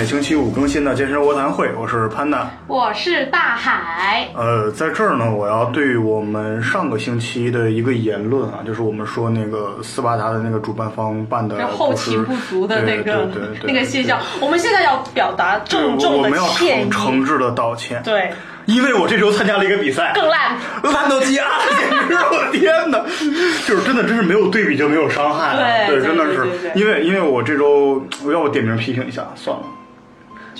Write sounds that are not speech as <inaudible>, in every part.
每星期五更新的健身卧谈会，我是潘娜。我是大海。呃，在这儿呢，我要对我们上个星期的一个言论啊，就是我们说那个斯巴达的那个主办方办的后勤不足的那个那个现象，我们现在要表达对郑重的我们要歉意。诚诚挚的道歉。对，因为我这周参加了一个比赛，更烂。烂到家，简直是我的天哪！就是真的，真是没有对比就没有伤害啊。对对真的是因为因为我这周我要我点名批评一下，算了。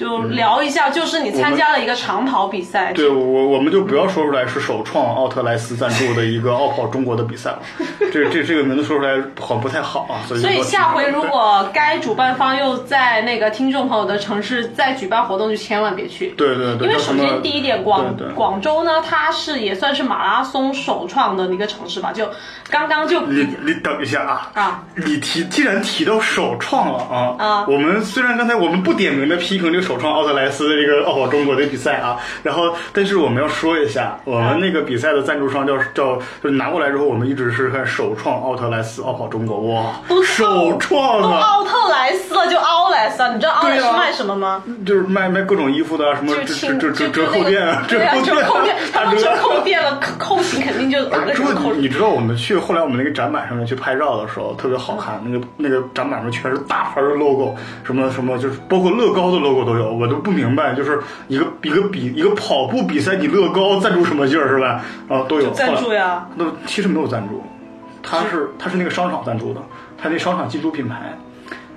就聊一下，就是你参加了一个长跑比赛，对我，我们就不要说出来是首创奥特莱斯赞助的一个奥跑中国的比赛了，<laughs> 这这这个名字说出来好像不太好啊，所以所以下回如果该主办方又在那个听众朋友的城市再举办活动，就千万别去。对对对，因为首先第一点，广广州呢，它是也算是马拉松首创的一个城市吧，就刚刚就你你等一下啊啊！你提既然提到首创了啊啊我们虽然刚才我们不点名的批评这个首创奥特莱斯的这个奥跑中国的比赛啊，然后但是我们要说一下，我们那个比赛的赞助商叫叫就是拿过来之后，我们一直是看首创奥特莱斯奥跑中国哇都，首创都啊！奥特莱斯了，就奥莱斯啊！你知道奥莱斯卖什么吗？就是卖卖各种衣服的啊，什么折折折折扣店啊，折扣店，<laughs> 他们折扣店了，扣扣型肯定就打个折扣你。你知道我们去后来我们那个展板上面去拍照的时候特别好看，那个那个展板上全是大牌的 logo，什么什么就是包括乐高的 logo 都有，我都不明白，就是一个一个比一个跑步比赛，你乐高赞助什么劲儿是吧？啊，都有赞助呀，那其实没有赞助，他是他是那个商场赞助的，他那商场进驻品牌。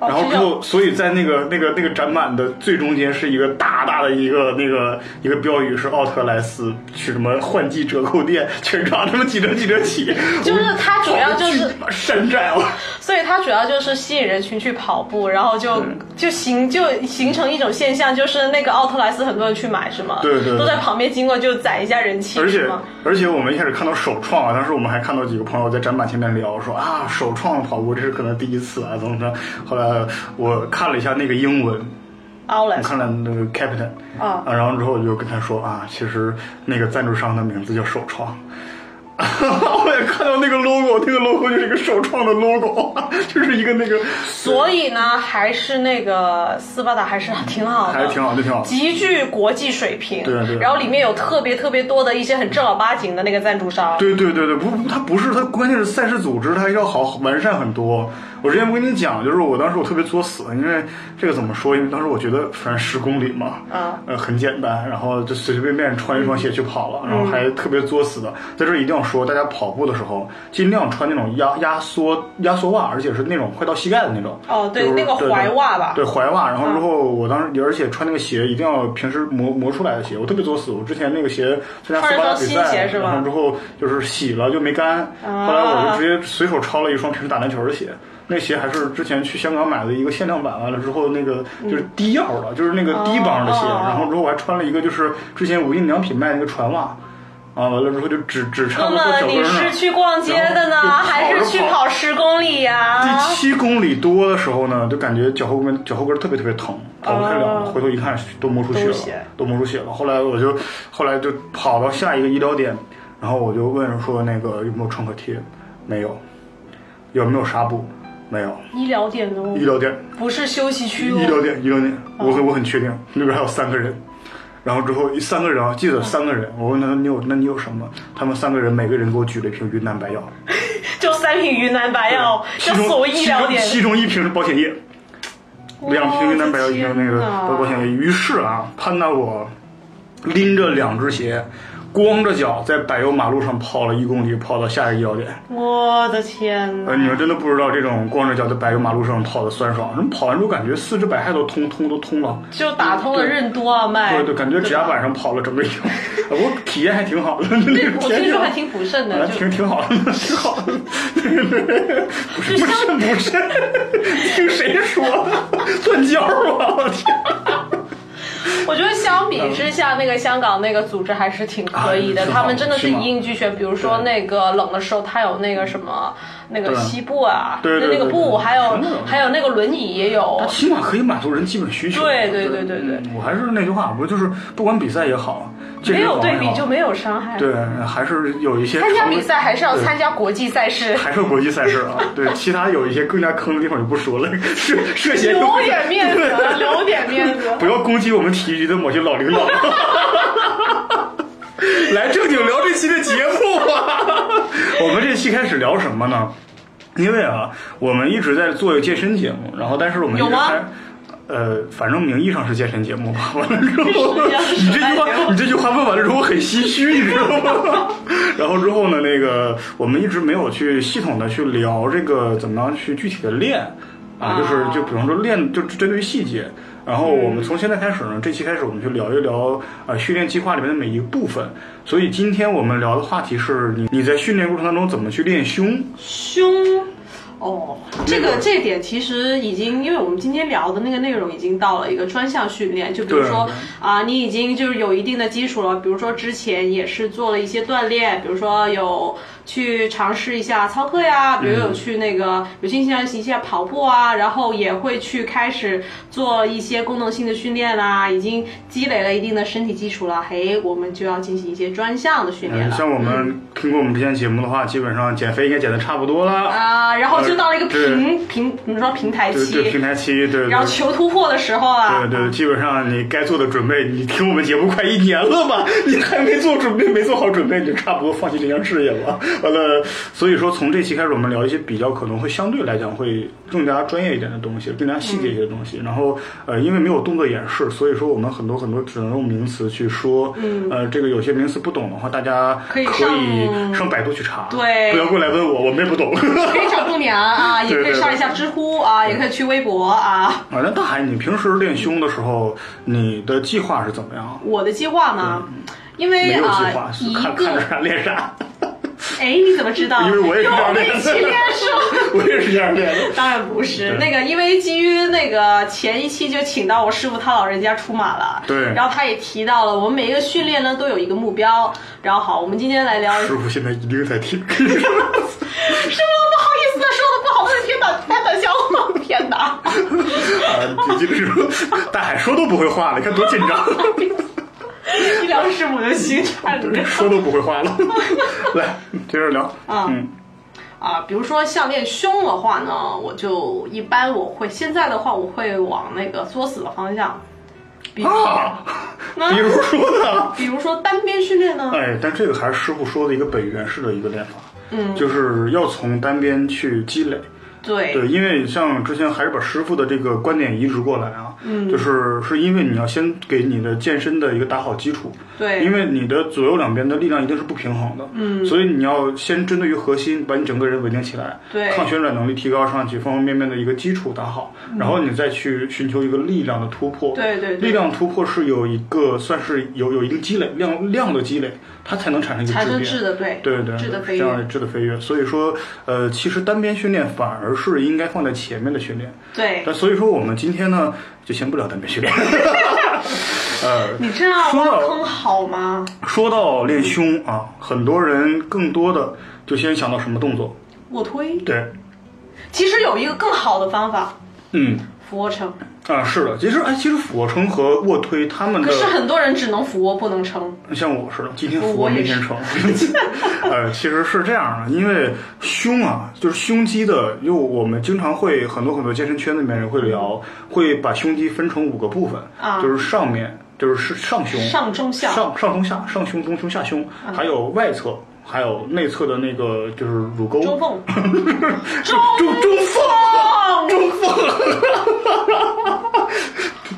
哦然后之后，所以在那个那个那个展板的最中间是一个大大的一个那个一个标语，是奥特莱斯去什么换季折扣店，全场什么几折几折起。就是它主要就是山寨了。<laughs> 所以它主要就是吸引人群去跑步，然后就就形就形成一种现象，就是那个奥特莱斯很多人去买是吗？对对对都在旁边经过就攒一下人气而且？而且我们一开始看到首创啊，当时我们还看到几个朋友在展板前面聊说啊，首创跑步这是可能第一次啊，怎么着？后来我看了一下那个英文，我看了那个 Captain 啊然后之后我就跟他说啊，其实那个赞助商的名字叫首创。<laughs> 我也看到那个 logo，那个 logo 就是一个首创的 logo，<laughs> 就是一个那个，所以呢，还是那个斯巴达还是挺好的，还是挺好，就挺好。极具国际水平。对对然后里面有特别特别多的一些很正儿八经的那个赞助商。对对对对，不，它不是，它关键是赛事组织它要好完善很多。我之前不跟你讲，就是我当时我特别作死，因为这个怎么说？因为当时我觉得反正十公里嘛，啊呃，很简单，然后就随随便便穿一双鞋去跑了，然后还特别作死的。在这儿一定要说，大家跑步的时候尽量穿那种压压缩压缩袜，而且是那种快到膝盖的那种。哦，对，就是那个对踝袜吧。对踝袜，然后之后我当时，而且穿那个鞋一定要平时磨磨出来的鞋，我特别作死。我之前那个鞋参加斯巴达比赛，鞋是吧然后之后就是洗了就没干，啊后来我就直接随手抄了一双平时打篮球的鞋。那鞋还是之前去香港买的一个限量版，完了之后那个就是低腰的，就是那个低帮的鞋。哦然后之后我还穿了一个就是之前无印良品卖那个船袜，啊，完了之后就只只差那不多么你脚跟上。是去逛街的呢，还是去跑十公里呀、第七公里多的时候呢，就感觉脚后跟脚后跟特别特别疼，跑不开了。哦回头一看，都磨出血了都磨出血了。后来我就后来就跑到下一个医疗点，然后我就问说那个有没有创可贴，没有，有没有纱布，没有。医疗点哦医，疗点，不是休息区哦。医疗点，医疗点，我很我很确定那边还有三个人。然后之后三个人啊，记得三个人。我问他你有那你有什么？他们三个人每个人给我举了一瓶云南白药。<laughs> 就三瓶云南白药，就所谓医疗点。其中其中一瓶是保险液，两瓶云南白药，一瓶那个保险液。于是啊，潘大我拎着两只鞋，光着脚在柏油马路上跑了一公里，跑到下一个医疗点。我的天呃，你们真的不知道这种光着脚在柏油马路上跑的酸爽。人跑完之后感觉四肢百骸都通通都通了。就打通了任督二脉。对对，感觉指甲板上跑了整个一我体验还挺好的，<laughs> 那个我听说还挺补肾的，就挺挺好的，<laughs> 挺好的。不是不是 <laughs> 不是，听谁说的？断交啊！我天！<laughs> 我觉得相比之下，那个香港那个组织还是挺可以的，啊他们真的是一应俱全。比如说那个冷的时候，他有那个什么那个对西部啊，对那个布，还有还有那个轮椅也有它。起码可以满足人基本需求。对对对对对嗯我还是那句话，不就是不管比赛也好，健没有对比就没有伤害。对，还是有一些参加比赛还是要参加国际赛事，还是国际赛事啊，对，其他有一些更加坑的地方就不说了，涉 <laughs> 涉嫌有留点面子，对留点面子不要攻击我们体育局的某些老领导。<laughs> 来正经聊这期的节目吧。<laughs> 我们这期开始聊什么呢？因为啊，我们一直在做一个健身节目，然后但是我们一有吗。呃，反正名义上是健身节目吧。<laughs> 完了之后，你这句话你这句话问完了之后很唏嘘，你知道吗？<laughs> 然后之后呢，那个我们一直没有去系统的去聊这个怎么样去具体的练啊，就是就比方说练，就针对于细节。然后我们从现在开始呢，这期开始我们就聊一聊呃训练计划里面的每一个部分。所以今天我们聊的话题是你你在训练过程当中怎么去练胸？胸。哦，这个个这点其实已经，因为我们今天聊的那个内容已经到了一个专项训练，就比如说对。啊、你已经就是有一定的基础了，比如说之前也是做了一些锻炼，比如说有去尝试一下操课呀，比如有去那个有进行一下跑步啊，然后也会去开始做一些功能性的训练啦，已经积累了一定的身体基础了，嘿，我们就要进行一些专项的训练嗯，了。像我们听过我们之前节目的话，基本上减肥应该减的差不多了。啊，然后就到了一个对平平，怎么说平台期，对对，平台期，对对然后求突破的时候啊，对对，基本上你该做的准备，你听我们节目快一年了吧？你还没做准备，没做好准备，你就差不多放弃这项事业了。<laughs> 完了，所以说从这期开始，我们聊一些比较可能会相对来讲会更加专业一点的东西，更加细节一些的东西。然后呃，因为没有动作演示，所以说我们很多很多只能用名词去说。嗯。呃，这个有些名词不懂的话，大家可以可以上百度去查。对不要过来问我，我们也不懂。可以找度娘啊，也可以上一下知乎啊，也可以去微博啊。啊，那大海，你平时练胸的时候，你的计划是怎么样？我的计划呢？因为没有计啊划，，看看着个，啥练啥。哎，你怎么知道？因为我也是这样练的练？我也是这样练的。<laughs> 当然不是，那个因为基于那个前一期就请到我师傅他老人家出马了，对然后他也提到了我们每一个训练呢都有一个目标，然后好，我们今天来聊师傅现在一定在听。<laughs> 师傅？不好意思，说的不好，我的天哪，太搞笑了，天哪！啊，这就是说大海说都不会话了，你看多紧张，<laughs> 一聊师母的心颤着。说都不会话了。<laughs> 来，接着聊。啊嗯，啊，比如说像练胸的话呢，我就一般我会现在的话，我会往那个作死的方向，比如说，啊，那 <laughs> 比如说呢？<laughs> 比如说单边训练呢，哎，但这个还是师傅说的一个本源式的一个练法，嗯，就是要从单边去积累。对。对，因为像之前还是把师傅的这个观点移植过来啊，嗯，就是是因为你要先给你的健身的一个打好基础，对。因为你的左右两边的力量一定是不平衡的，嗯，所以你要先针对于核心，把你整个人稳定起来，对。抗旋转能力提高上去，方方面面的一个基础打好，然后你再去寻求一个力量的突破，对对对。力量突破是有一个算是有有一定积累量量的积累，它才能产生一个才质变，的对对对，质的飞跃，这样的质的飞跃。所以说，呃，其实单边训练反而是应该放在前面的训练。对，但所以说，我们今天呢，就先不聊单边训练。<laughs> 呃，<laughs> 你这样挖坑好吗？说到练胸啊，很多人更多的就先想到什么动作？卧推，对，其实有一个更好的方法，嗯。俯卧撑。啊，是的，其实哎，其实俯卧撑和卧推他们的可是很多人只能俯卧不能撑，像我似的，今天俯卧明天撑。呃，其实是这样的，因为胸啊，就是胸肌的，因为我们经常会很多很多健身圈子里面人会聊，会把胸肌分成五个部分，啊就是上面就是是上胸、上中下。上上中下、上胸、中胸、下胸，还有外侧，还有内侧的那个就是乳沟、<laughs> 中缝，中中中缝、中缝。<laughs>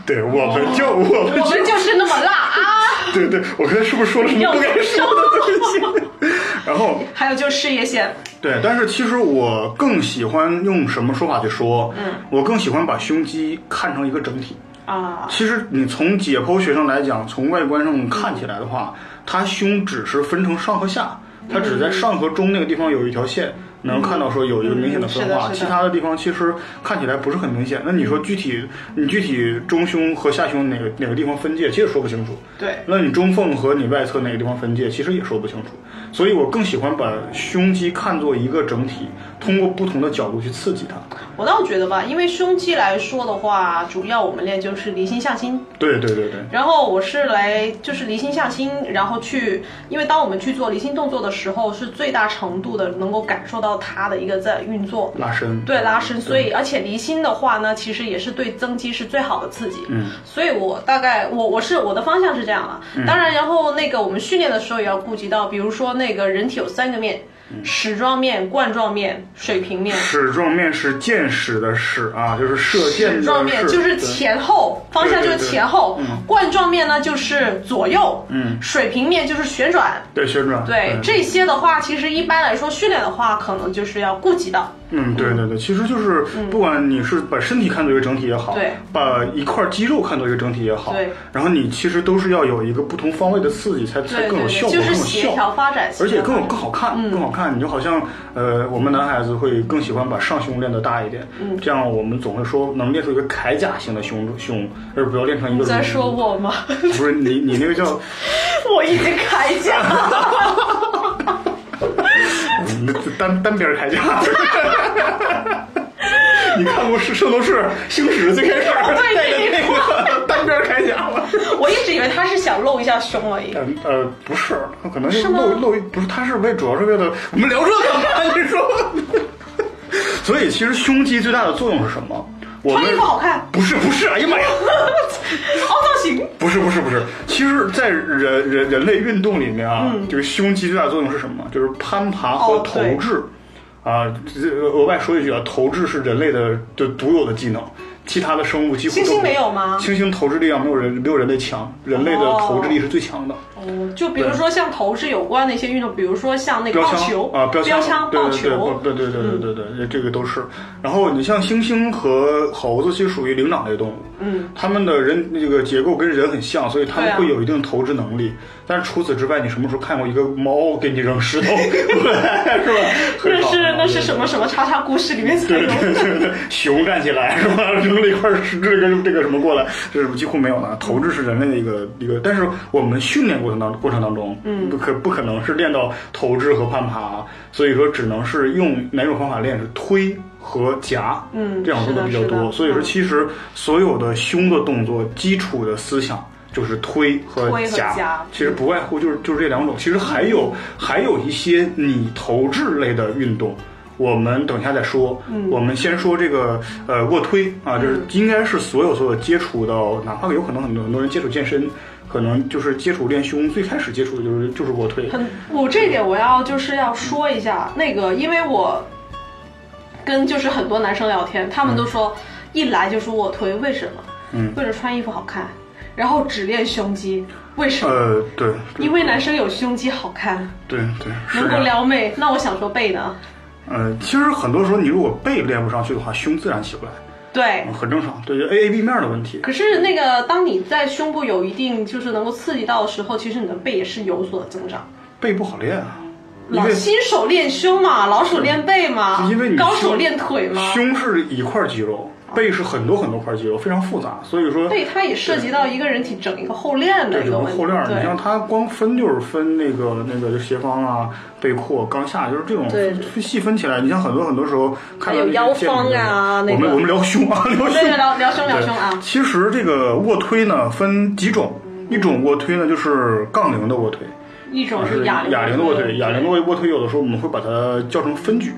对，我们就我们我们就是那么辣啊！<laughs> 对对，我刚才是不是说了什么不该说的东西？<laughs> 然后还有就是事业线，对，但是其实我更喜欢用什么说法去说？嗯，我更喜欢把胸肌看成一个整体。啊，其实你从解剖学上来讲，从外观上看起来的话，它胸只是分成上和下，它只在上和中那个地方有一条线，能看到说有一个明显的分化，其他的地方其实看起来不是很明显。那你说具体，你具体中胸和下胸哪个哪个地方分界，其实说不清楚。对，那你中缝和你外侧哪个地方分界，其实也说不清楚。所以我更喜欢把胸肌看作一个整体，通过不同的角度去刺激它。我倒觉得吧，因为胸肌来说的话，主要我们练就是离心向心。对对对对，然后我是来就是离心向心，然后去，因为当我们去做离心动作的时候，是最大程度的能够感受到它的一个在运作。拉伸。对拉伸，所以而且离心的话呢，其实也是对增肌是最好的刺激。嗯，所以我大概我我是我的方向是这样的。嗯当然，然后那个我们训练的时候也要顾及到，比如说那个人体有三个面，嗯矢状面、冠状面、水平面。矢状面是箭矢的矢啊，就是射箭的矢状面就是前后方向就是前后，冠状面呢就是左右，嗯，水平面就是旋转。对旋转。对这些的话，其实一般来说训练的话，可能就是要顾及到。嗯，对对对，其实就是不管你是把身体看作一个整体也好，对把一块肌肉看作一个整体也好，对，然后你其实都是要有一个不同方位的刺激，才才更有效果，就是更有效。协调发展，而且更有更好看，更好看。你就好像，呃，我们男孩子会更喜欢把上胸练得大一点，嗯这样我们总会说能练出一个铠甲型的胸胸，而不要练成一个。你在说？我吗？<laughs> 不是你，你那个叫，我已经铠甲了。<laughs> 你单单边铠甲。<laughs> 你看过《圣斗士星矢》最开始那个那个单边铠甲吗？<laughs> 我一直以为他是想露一下胸而已。呃呃，不是，他可能是露露，不是，他是为主要是为了我们聊这干嘛？<laughs> 你说？所以其实胸肌最大的作用是什么？我穿衣服好看，不是不是，哎呀妈呀！<laughs> 凹造型。不是不是不是，其实，在人人人类运动里面啊，嗯这个胸肌最大的作用是什么？就是攀爬和投掷。啊，这额外说一句啊，投掷是人类的就独有的技能，其他的生物几乎都猩猩没有吗？猩猩投掷力量没有人没有人类强，人类的投掷力是最强的。哦，就比如说像投掷有关的一些运动，比如说像那个标枪棒球啊，标标枪，对棒对对球，对对对对对对对，这个都是。然后你像猩猩和猴子，其实属于灵长类动物，嗯，它们的人这个结构跟人很像，所以它们会有一定投掷能力。但是除此之外，你什么时候看过一个猫给你扔石头，<laughs> 是吧？很那是那是什么什么叉叉故事里面才对有对对对，熊站起来是吧？扔了一块石这个这个什么过来，这是几乎没有的。投掷是人类的一个一个，但是我们训练过程当过程当中，嗯，不可不可能是练到投掷和攀爬，所以说只能是用哪种方法练是推和夹，嗯这样做的比较多。所以说，其实所有的胸的动作基础的思想。就是推和夹，其实不外乎就是就是这两种。其实还有还有一些你投掷类的运动，我们等一下再说。嗯我们先说这个呃卧推啊，就是应该是所有所有接触到，哪怕有可能很多很多人接触健身，可能就是接触练胸，最开始接触的就是就是卧推。很，我这点我要就是要说一下，那个因为我跟就是很多男生聊天，他们都说一来就是卧推，为什么？嗯，为了穿衣服好看，然后只练胸肌，为什么？呃，对因为男生有胸肌好看，对对，是能够。撩妹。那我想说背呢？呃，其实很多时候你如果背练不上去的话，胸自然起不来，对嗯，很正常。对，A A B 面的问题。可是那个，当你在胸部有一定就是能够刺激到的时候，其实你的背也是有所增长。背不好练啊，老新手练胸嘛，老手练背嘛，因为你高手练腿嘛。胸是一块肌肉，背是很多很多块肌肉，非常复杂。所以说，背它也涉及到一个人体整一个后链的对整个一个问题。后链，你像它光分就是分那个那个斜方啊、背阔、刚下，就是这种对细分起来。你像很多很多时候看到腰方啊那个我们我们聊胸啊，<laughs> 聊胸，聊聊胸聊胸啊。其实这个卧推呢分几种，一种卧推呢就是杠铃的卧推，一种啊是哑哑铃的卧推，哑铃的卧推有的时候我们会把它叫成分举。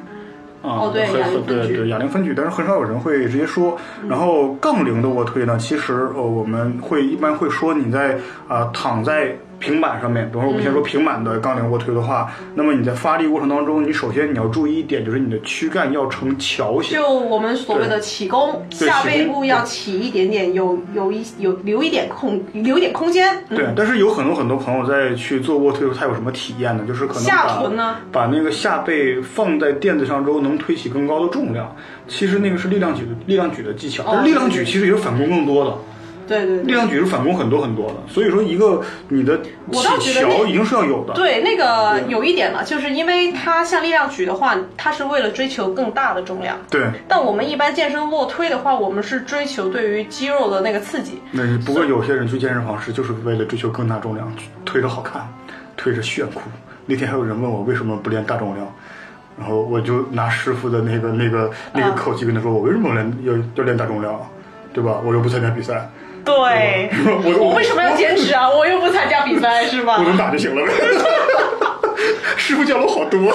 啊，哦对对对哑铃分举，但是很少有人会直接说。然后杠铃的卧推呢，其实呃我们会一般会说你在啊、躺在平板上面，比如说我们先说平板的杠铃卧推的话，那么你在发力过程当中，你首先你要注意一点，就是你的躯干要呈桥形。就我们所谓的起弓，下背部要起一点点，有有一有留一点空，留一点空间。嗯对，但是有很多很多朋友在去做卧推的时候，他有什么体验呢？就是可能下臀呢把那个下背放在垫子上之后，能推起更高的重量。其实那个是力量举的力量举的技巧，但是力量举其实也是反攻更多的。对对对。力量举是反攻很多很多的，所以说一个你的起觉得那桥一定是要有的。对，那个有一点呢，就是因为它像力量举的话，它是为了追求更大的重量。对，但我们一般健身卧推的话，我们是追求对于肌肉的那个刺激。那不过有些人去健身房是就是为了追求更大重量，推着好看，推着炫酷。那天还有人问我为什么不练大重量，然后我就拿师傅的那个那个那个口气跟他说，我为什么要练要要练大重量啊，对吧？我又不参加比赛，对，我我为什么要坚持啊？<laughs> 我又不参加比赛，是吧我？能打就行了呗。<laughs> 师傅教了我好多。<laughs>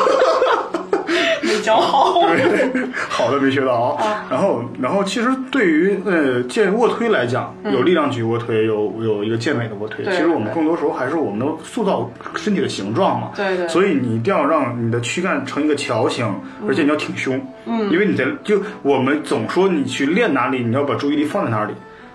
没教好。对，好的没学到啊。然后，然后其实对于呃健卧推来讲，有力量举卧推，有有一个健美的卧推。其实我们更多时候还是我们能塑造身体的形状嘛。对对所以你一定要让你的躯干成一个桥形，而且你要挺胸。嗯。因为你在就我们总说你去练哪里，你要把注意力放在哪里。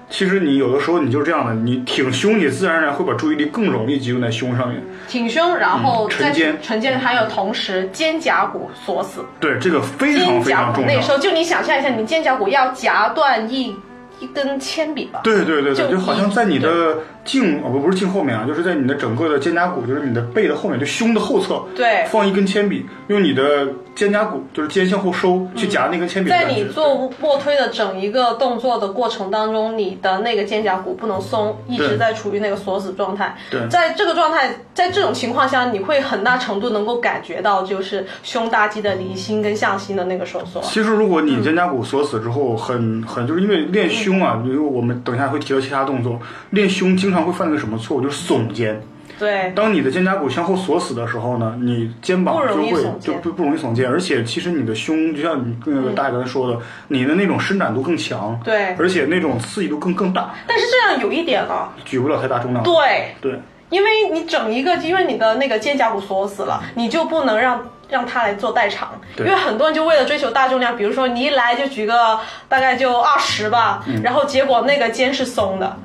其实你有的时候你就是这样的，你挺胸，你自然而然会把注意力更容易集中在胸上面。挺胸，然后沉肩沉肩，还有同时肩胛骨锁死。对，这个非常非常重要那时。候，就你想象一下，你肩胛骨要夹断一一根铅笔吧？对对对对，就就好像在你的颈哦不不是颈后面啊，就是在你的整个的肩胛骨，就是你的背的后面，就胸的后侧，对放一根铅笔，用你的肩胛骨就是肩向后收去夹那根铅笔的在。你做卧推的整一个动作的过程当中，你的那个肩胛骨不能松，一直在处于那个锁死状态。对在这个状态，在这种情况下，你会很大程度能够感觉到，就是胸大肌的离心跟向心的那个收缩。其实，如果你肩胛骨锁死之后，很很就是因为练胸啊，因为我们等一下会提到其他动作，练胸经常会犯一个什么错误，就是耸肩。对，当你的肩胛骨向后锁死的时候呢，你肩膀不就会就不不容易耸肩，而且其实你的胸就像你那个大爷刚才说的，你的那种伸展度更强，对而且那种刺激度更更大，但是这样有一点啊，举不了太大重量。对，对因为你整一个，因为你的那个肩胛骨锁死了，你就不能让让它来做代偿。因为很多人就为了追求大重量，比如说你一来就举个大概就二十吧，嗯然后结果那个肩是松的。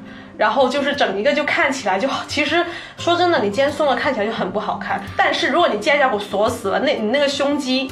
然后就是整一个就看起来就，其实说真的，你肩松了看起来就很不好看。但是如果你肩胛骨锁死了，那你那个胸肌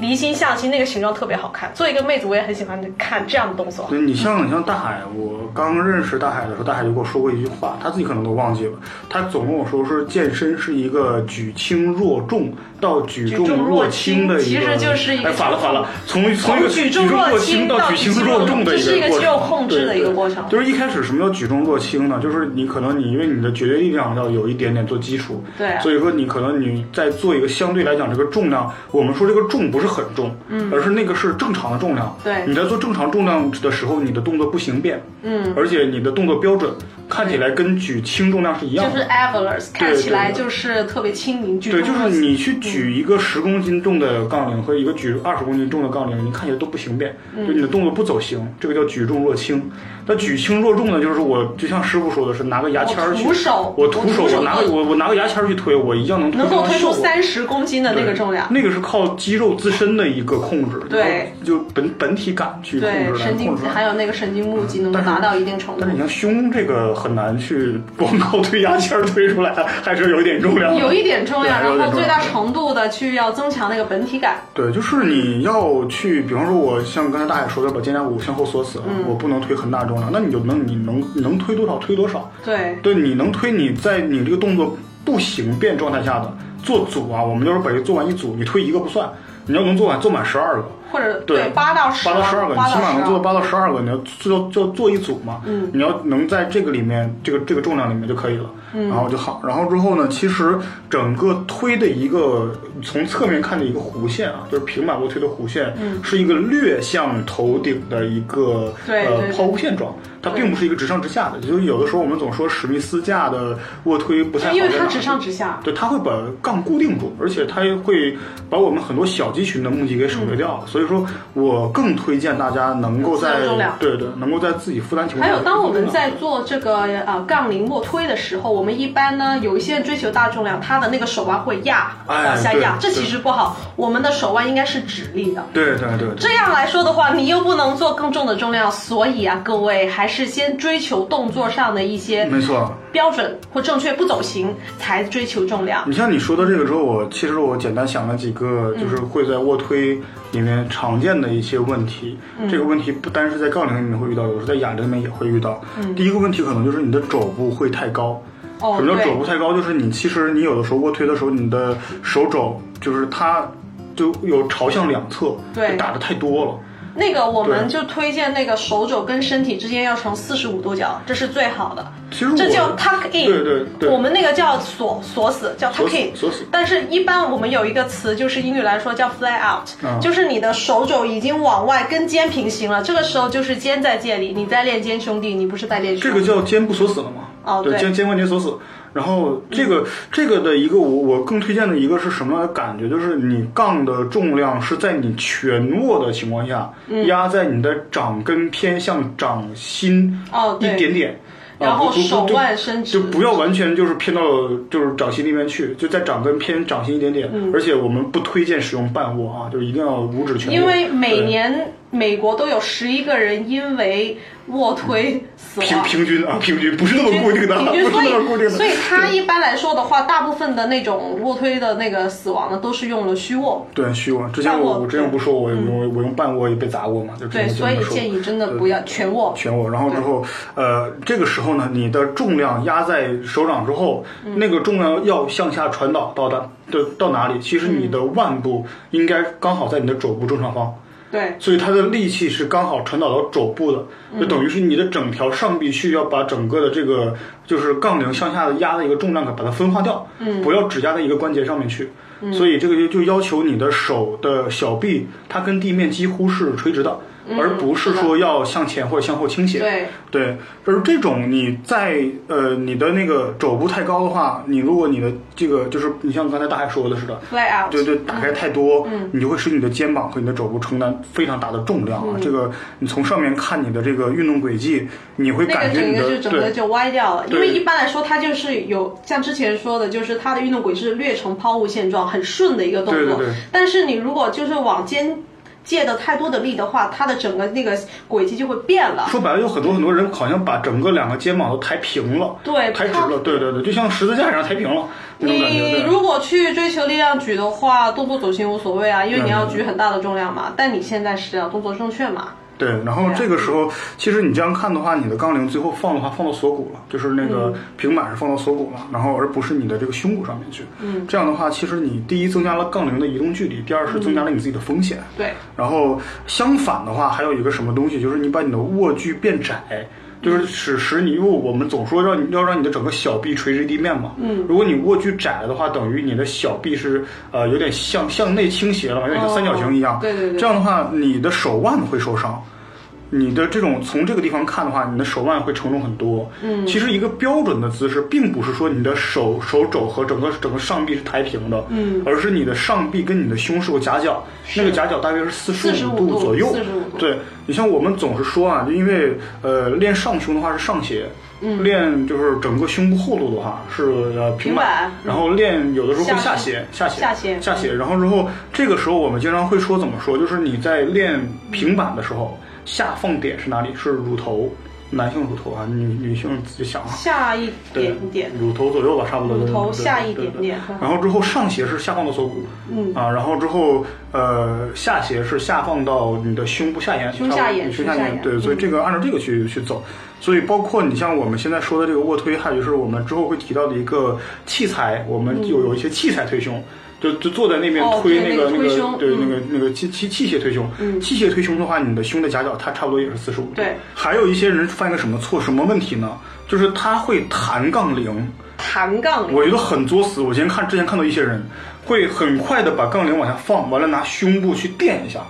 离心向心那个形状特别好看。作为一个妹子，我也很喜欢看这样的动作。对，你像你像大海，我刚认识大海的时候，大海就跟我说过一句话，他自己可能都忘记了。他总跟我说是健身是一个举轻若重到举重若轻的一个，举重若轻其实就是一个哎反了反了，从从一个举重重若轻轻到举轻若重的这是一个过程，肌肉控制的一个过程对对就是一开始什么叫举重若轻呢？就是你可能你因为你的绝对力量要有一点点做基础，对啊所以说你可能你在做一个相对来讲这个重量，我们说这个重不是很重，嗯，而是那个是正常的重量，对。你在做正常重量的时候，你的动作不形变，嗯，而且你的动作标准看起来跟举轻重量是一样的，就是 Everest，看起来就是特别轻盈，举对，就是你去举一个十公斤重的杠铃和一个举二十公斤重的杠铃，你看起来都不形变，就你的动作不走形，这个叫举重若轻。那举轻若重呢，就是我就像师傅说的是拿个牙签儿去，我徒手我拿个我我拿个牙签儿去推，我一样能能够推出出三十公斤的那个重量。那个是靠肌肉自身的一个控制，对，就本本体感去控对，制来神经控制。还有那个神经目肌能够达到一定程度但是。你像胸这个很难去光靠推牙签儿推出来，还是有一点重量的。有一点重量，然后最大程度的去要增强那个本体感。对，就是你要去，比方说，我像刚才大爷说的，把肩胛骨向后锁死，嗯我不能推很大重量，那你就能你能你能推多少推多少。对，对，你能推你在你这个动作不形变状态下的做组啊，我们就是把这做完一组，你推一个不算，你要能做完做满十二个。或者对八到十，八到十二个，起码能做到12八到十二个，你要做做做一组嘛，嗯你要能在这个里面，这个这个重量里面就可以了，嗯然后就好。然后之后呢，其实整个推的一个从侧面看的一个弧线啊，就是平板卧推的弧线，是一个略向头顶的一个呃抛物线状，它并不是一个直上直下的。就是有的时候我们总说史密斯架的卧推不太好，因为它直上直下。对，它会把杠固定住，而且它会把我们很多小肌群的目的给省略掉。所以说我更推荐大家能够在对对，能够在自己负担情况下。还有，当我们在做这个呃杠铃卧推的时候，我们一般呢有一些人追求大重量，他的那个手腕会压哎往下压，这其实不好。我们的手腕应该是直立的。对对对对这样来说的话，你又不能做更重的重量，所以啊，各位还是先追求动作上的一些没错。标准或正确，不走形，才追求重量。你像你说的这个之后，我其实我简单想了几个，嗯就是会在卧推里面常见的一些问题。嗯这个问题不单是在杠铃里面会遇到，有时候在哑铃里面也会遇到。嗯第一个问题可能就是你的肘部会太高。哦什么叫肘部太高？就是你其实你有的时候卧推的时候，你的手肘就是它就有朝向两侧，对打的太多了。那个我们就推荐那个手肘跟身体之间要成四十五度角，这是最好的。其实我这叫 tuck in，对对对我们那个叫锁锁死，叫 tuck in 锁死但是一般我们有一个词，就是英语来说叫 fly out，、嗯就是你的手肘已经往外跟肩平行了，这个时候就是肩在借力，你在练肩兄弟，你不是在练胸。这个叫肩部锁死了嘛？对，哦对肩肩关节锁死。然后这个、这个的一个我我更推荐的一个是什么样的感觉？就是你杠的重量是在你全握的情况下，嗯压在你的掌根偏向掌心一点点。然后手就腕伸直就不要完全就是偏到就是掌心那边去，就在掌根偏掌心一点点。而且我们不推荐使用半握啊，就是一定要五指全握。因为每年美国都有十一个人因为卧推死平亡。平均啊，平均不是那么固定的，平不是均所以那么固定的。所以他一般来说的话，大部分的那种卧推的那个死亡呢，都是用了虚卧。对，虚卧。之前我我之前不说我我我用半卧也被砸过嘛，就对，所以建议真的不要全卧。全卧，然后之后，呃，这个时候呢，你的重量压在手掌之后，嗯那个重量要向下传导到达的到哪里？其实你的腕部应该刚好在你的肘部正上方，对，所以它的力气是刚好传导到肘部的，嗯。就等于是你的整条上臂需要把整个的这个就是杠铃向下的压的一个重量给把它分化掉，嗯，不要只压在一个关节上面去。嗯。所以这个就就要求你的手的小臂它跟地面几乎是垂直的，而不是说要向前或者向后倾斜。嗯对，对，而这种你在呃你的那个肘部太高的话，你如果你的这个就是你像刚才大海说的似的，fly out。对对，打开太多，你就会使你的肩膀和你的肘部承担非常大的重量啊。这个你从上面看你的这个运动轨迹，你会感觉你的整个就歪掉了，因为一般来说它就是有像之前说的，就是它的运动轨是略呈抛物线状，很顺的一个动作。对对对但是你如果就是往肩借的太多的力的话，它的整个那个轨迹就会变了。说白了，有很多很多人好像把整个两个肩膀都抬平了，对抬直了，对对对，就像十字架上抬平了你如果去追求力量举的话，动作走形无所谓啊，因为你要举很大的重量嘛。但你现在是要动作正确嘛？对，然后这个时候，其实你这样看的话，你的杠铃最后放的话放到锁骨了，就是那个嗯平板是放到锁骨了，然后而不是你的这个胸骨上面去。嗯，这样的话，其实你第一增加了杠铃的移动距离，第二是增加了你自己的风险。对，然后相反的话，还有一个什么东西，就是你把你的握距变窄，就是使使你，因为我们总说让你要让你的整个小臂垂直地面嘛。嗯，如果你握距窄了的话，等于你的小臂是呃有点向向内倾斜了嘛，有点像三角形一样。哦对对对这样的话，你的手腕会受伤。你的这种从这个地方看的话，你的手腕会承重很多。嗯，其实一个标准的姿势，并不是说你的手手肘和整个整个上臂是抬平的，嗯，而是你的上臂跟你的胸是有夹角，那个夹角大约是四十45度度左右。四十五度对你像我们总是说啊，就因为呃练上胸的话是上斜。嗯，练就是整个胸部厚度的话是呃平平板然后练有的时候会下下斜，下斜，下斜下斜。然后之后这个时候我们经常会说怎么说？就是你在练平板的时候，下放点是哪里？是乳头，男性乳头啊，女女性自己想啊。下一点点。乳头左右吧，差不多。乳头下一点点然后之后上斜是下放到锁骨，嗯啊，然后之后呃下斜是下放到你的胸部下沿，胸下沿胸下胸下沿对，所以这个按照这个去去走。所以包括你像我们现在说的这个卧推，还有就是我们之后会提到的一个器材，我们有有一些器材推胸。就就坐在那边哦推那个对那个对那个那个器器器械推胸，器械推胸的话，你的胸的夹角它差不多也是四十五度。对，还有一些人犯一个什么错什么问题呢？就是他会弹杠铃，弹杠铃，我觉得很作死。我今天看之前看到一些人会很快的把杠铃往下放，完了拿胸部去垫一下，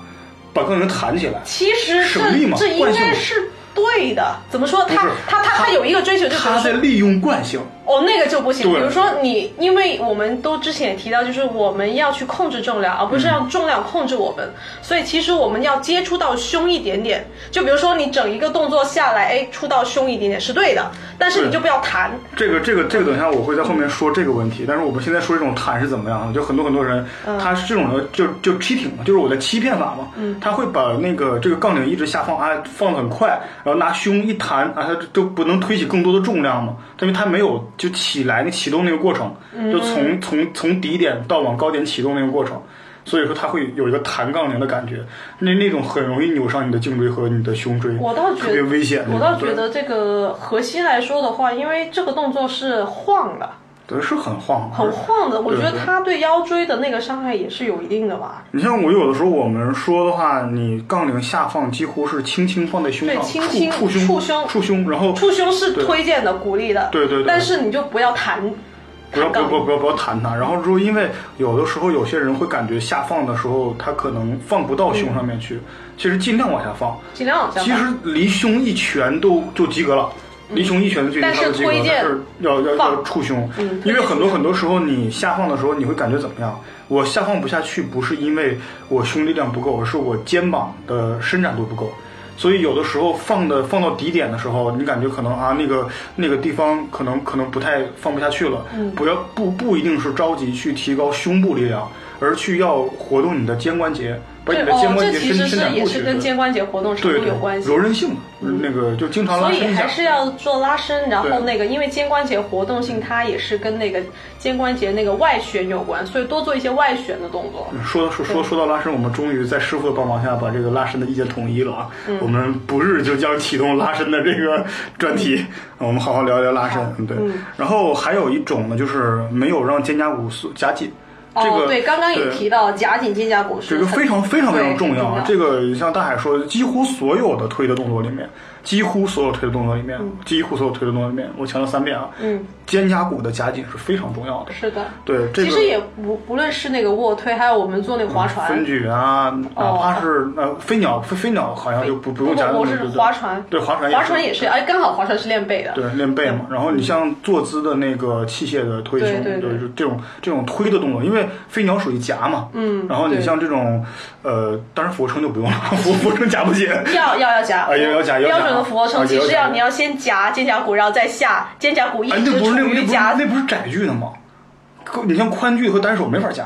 把杠铃弹起来。其实省力嘛这这应该是对的。怎么说？他他他他有一个追求，就是他在利用惯性，哦，那个就不行。比如说你，因为我们都之前也提到，就是我们要去控制重量，而不是让重量控制我们。所以其实我们要接触到胸一点点。就比如说你整一个动作下来，哎，触到胸一点点是对的，但是你就不要弹。这个这个这个，等一下我会在后面说这个问题。但是我们现在说这种弹是怎么样的？就很多很多人，他是这种的，就就 cheating 嘛，就是我的欺骗法嘛。他会把那个这个杠铃一直下放啊，放的很快，然后拿胸一弹啊，他就不能推起更多的重量嘛，因为它没有就起来那启动那个过程，就从从从底点到往高点启动那个过程。所以说它会有一个弹杠铃的感觉，那那种很容易扭伤你的颈椎和你的胸椎，我倒觉特别得危险。我倒觉得这个核心来说的话，因为这个动作是晃的，对，是很晃，很晃的。我觉得它对腰椎的那个伤害也是有一定的吧。你像我有的时候我们说的话，你杠铃下放几乎是轻轻放在胸上，对轻轻触触触胸，胸触胸，然后触胸是推荐的、鼓励的，对对对但是你就不要弹，不要不要不要不要弹它。然后之后，因为有的时候有些人会感觉下放的时候，他可能放不到胸上面去，其实尽量往下放。尽量往下其实离胸一拳都就及格了。离胸一拳的距离，但是它就及格了推荐但是要要要触胸，嗯因为很多很多时候你下放的时候，你会感觉怎么样？我下放不下去，不是因为我胸力量不够，而是我肩膀的伸展度不够。所以有的时候放的放到底点的时候，你感觉可能啊那个那个地方可能可能不太放不下去了。嗯不要不不一定是着急去提高胸部力量，而去要活动你的肩关节，把你对的肩哦，关节伸这其实是伸展过去。也是跟肩关节活动程度有关系。柔韧性嘛，那个就经常拉所以还。是要做拉伸，然后那个，因为肩关节活动性它也是跟那个肩关节那个外旋有关，所以多做一些外旋的动作。说说说说到拉伸，我们终于在师傅的帮忙下把这个拉伸的意见统一了啊！嗯我们不日就将启动拉伸的这个 <laughs> 专题，我们好好聊一聊拉伸。嗯，对。然后还有一种呢，就是没有让肩胛骨缩夹紧。这个哦，对，刚刚也提到夹紧肩胛骨是这个非常非常非常重要很啊！这个像大海说，几乎所有的推的动作里面，几乎所有推的动作里面，几乎所有推的动作里面，我强调三遍啊！嗯，肩胛骨的夹紧是非常重要的。是的。对，这个其实也不不论是那个卧推，还有我们做那个划船，分举啊，哪哦怕是呃飞鸟，飞飞鸟好像就不不用夹我是。划船，对划船划船也是，哎，刚好划船是练背的。对，练背嘛。然后你像坐姿的那个器械的推胸，对就这种这种推的动作，因为飞鸟属于夹嘛。嗯然后你像这种，呃，当然俯卧撑就不用了，俯俯卧撑夹不紧。要要要夹，啊要要夹要夹俯卧撑其实要你要先夹肩胛骨，然后再下肩胛骨一，直处那不是那不是那不是于夹，那不是窄距的吗？你像宽距和单手没法夹，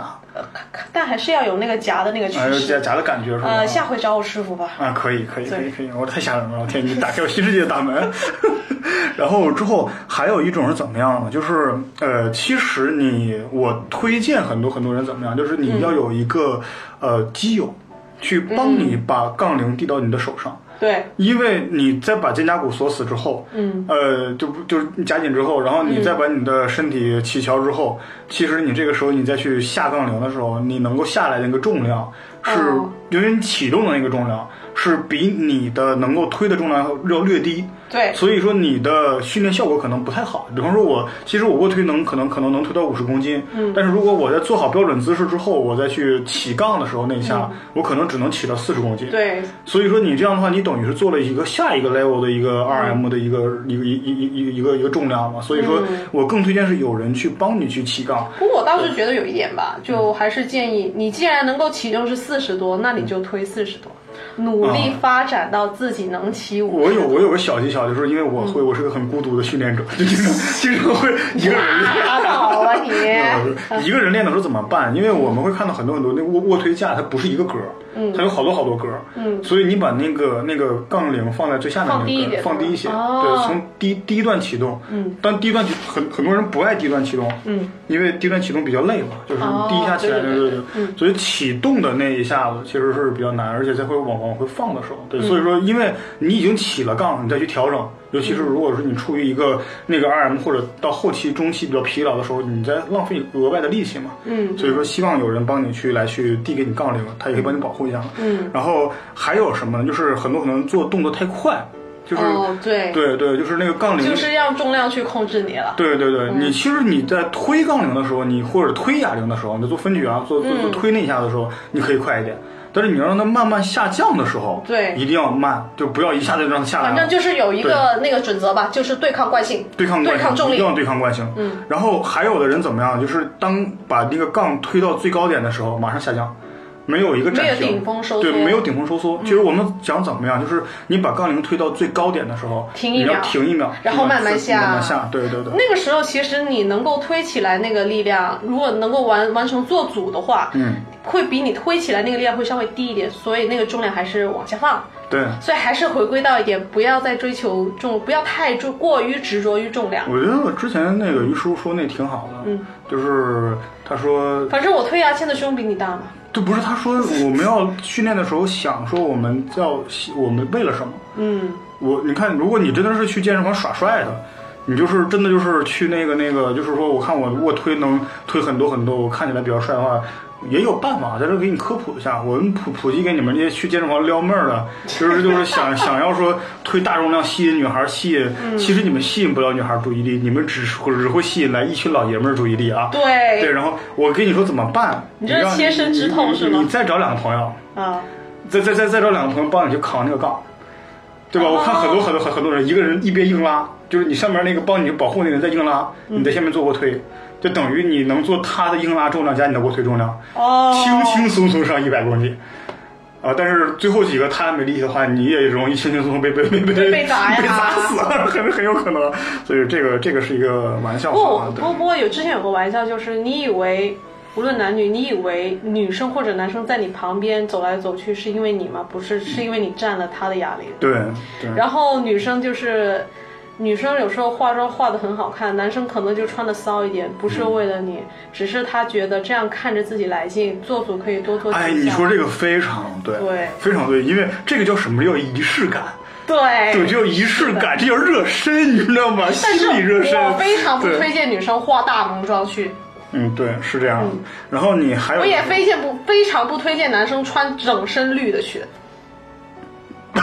但还是要有那个夹的那个趋哎，夹。夹的感觉是吧？呃，下回找我师傅吧。啊，可以，可以，可以，可以，我太吓人了！我天，你打开我新世界的大门。然后之后还有一种是怎么样呢？就是呃，其实你我推荐很多很多人怎么样，就是你要有一个、呃基友去帮你把杠铃递到你的手上。对，因为你在把肩胛骨锁死之后，嗯，呃，就就是夹紧之后，然后你再把你的身体起桥之后，其实你这个时候你再去下杠铃的时候，你能够下来的那个重量是，哦。因为你启动的那个重量是比你的能够推的重量要略低，对，所以说你的训练效果可能不太好。比方说我，其实我卧推能可能可能能推到五十公斤，嗯，但是如果我在做好标准姿势之后，我再去起杠的时候那一下，我可能只能起到四十公斤，嗯对，所以说你这样的话，你等于是做了一个下一个 level 的一个 RM 的一个、一个一一一一一个一个重量嘛。所以说我更推荐是有人去帮你去起杠。不过我倒是觉得有一点吧，就还是建议你，既然能够起重是四十多，那你就推四十多，努力发展到自己能起五十。我有我有个小技巧，就是因为我会我是个很孤独的训练者，就经常 <laughs> 经常会一个人练。<laughs> 一个人练的时候怎么办？因为我们会看到很多很多那卧卧推架，它不是一个格，嗯，它有好多好多格，嗯，所以你把那个那个杠铃放在最下面那个格，放低一点放低一些，哦对，从低低段启动，嗯，但低段启很很多人不爱低段启动，嗯，因为低段启动比较累嘛，就是哦第一下起来，对对对对对，所以启动的那一下子其实是比较难，而且它会往往回放的时候，嗯对，所以说因为你已经起了杠，你再去调整。尤其是如果说你处于一个那个 RM 或者到后期、中期比较疲劳的时候，你在浪费额外的力气嘛。嗯，所以说希望有人帮你去来去递给你杠铃，他也可以帮你保护一下。嗯，然后还有什么呢？就是很多可能做动作太快，就是、哦，对，对对，就是那个杠铃，就是让重量去控制你了。对对对，你其实你在推杠铃的时候，你或者推哑铃的时候，你在做分举啊，做做做推那一下的时候，你可以快一点。但是你要让它慢慢下降的时候，对一定要慢，就不要一下子就让它下来。反正就是有一个那个准则吧，就是对抗惯性。对抗惯性，对抗重力一定要对抗惯性。嗯，然后还有的人怎么样？就是当把那个杠推到最高点的时候，马上下降，没有一个暂停，没有顶峰收缩嗯对，没有顶峰收缩。其实我们讲怎么样，就是你把杠铃推到最高点的时候，停一秒停一秒，然后慢慢慢下慢慢下。对对对。那个时候，其实你能够推起来那个力量，如果能够完完成做组的话，嗯，会比你推起来那个力量会稍微低一点，所以那个重量还是往下放。对，所以还是回归到一点，不要再追求重，不要太重过于执着于重量。我觉得之前那个于叔说那挺好的，嗯，就是他说，反正我推牙签的胸比你大嘛。这不是他说 <laughs> 我们要训练的时候想说我们要我们为了什么？嗯，我你看，如果你真的是去健身房耍帅的，你就是真的就是去那个那个，就是说，我看我卧推能推很多很多，我看起来比较帅的话，也有办法，在这给你科普一下。我们普普及给你们那些去健身房撩妹儿的，<laughs> 其实就是想想要说推大容量吸引女孩，吸引，嗯其实你们吸引不了女孩注意力，你们只是只会吸引来一群老爷们儿注意力啊。对对，然后我跟你说怎么办？你这是让切身之痛你是吗你你再找两个朋友，啊，再再再再找两个朋友帮你去扛那个杠，对吧？哦我看很多很多很很多人，一个人一边硬拉，就是你上面那个帮你保护那个人在硬拉，嗯你在下面做卧推，就等于你能做他的硬拉重量加你的卧推重量，哦，轻轻松松上一百公斤。啊！但是最后几个他没力气的话，你也容易轻轻松松被 <laughs> 被被被被砸呀被砸死，<laughs> 很很有可能。所以这个这个是一个玩笑不不不过有之前有个玩笑，就是你以为无论男女，你以为女生或者男生在你旁边走来走去是因为你吗？不是，是因为你占了他的哑铃。对对。然后女生就是，女生有时候化妆化的很好看，男生可能就穿的骚一点，不是为了你，只是他觉得这样看着自己来劲，做组可以多做。哎，你说这个非常对，对非常对，因为这个叫什么？叫仪式感。对对，这叫仪式感，这叫热身，你知道吗？但心是理热身。我非常不推荐女生化大浓妆去，嗯，对，是这样的。然后你还有，我也非荐不非常不推荐男生穿整身绿的去。<laughs>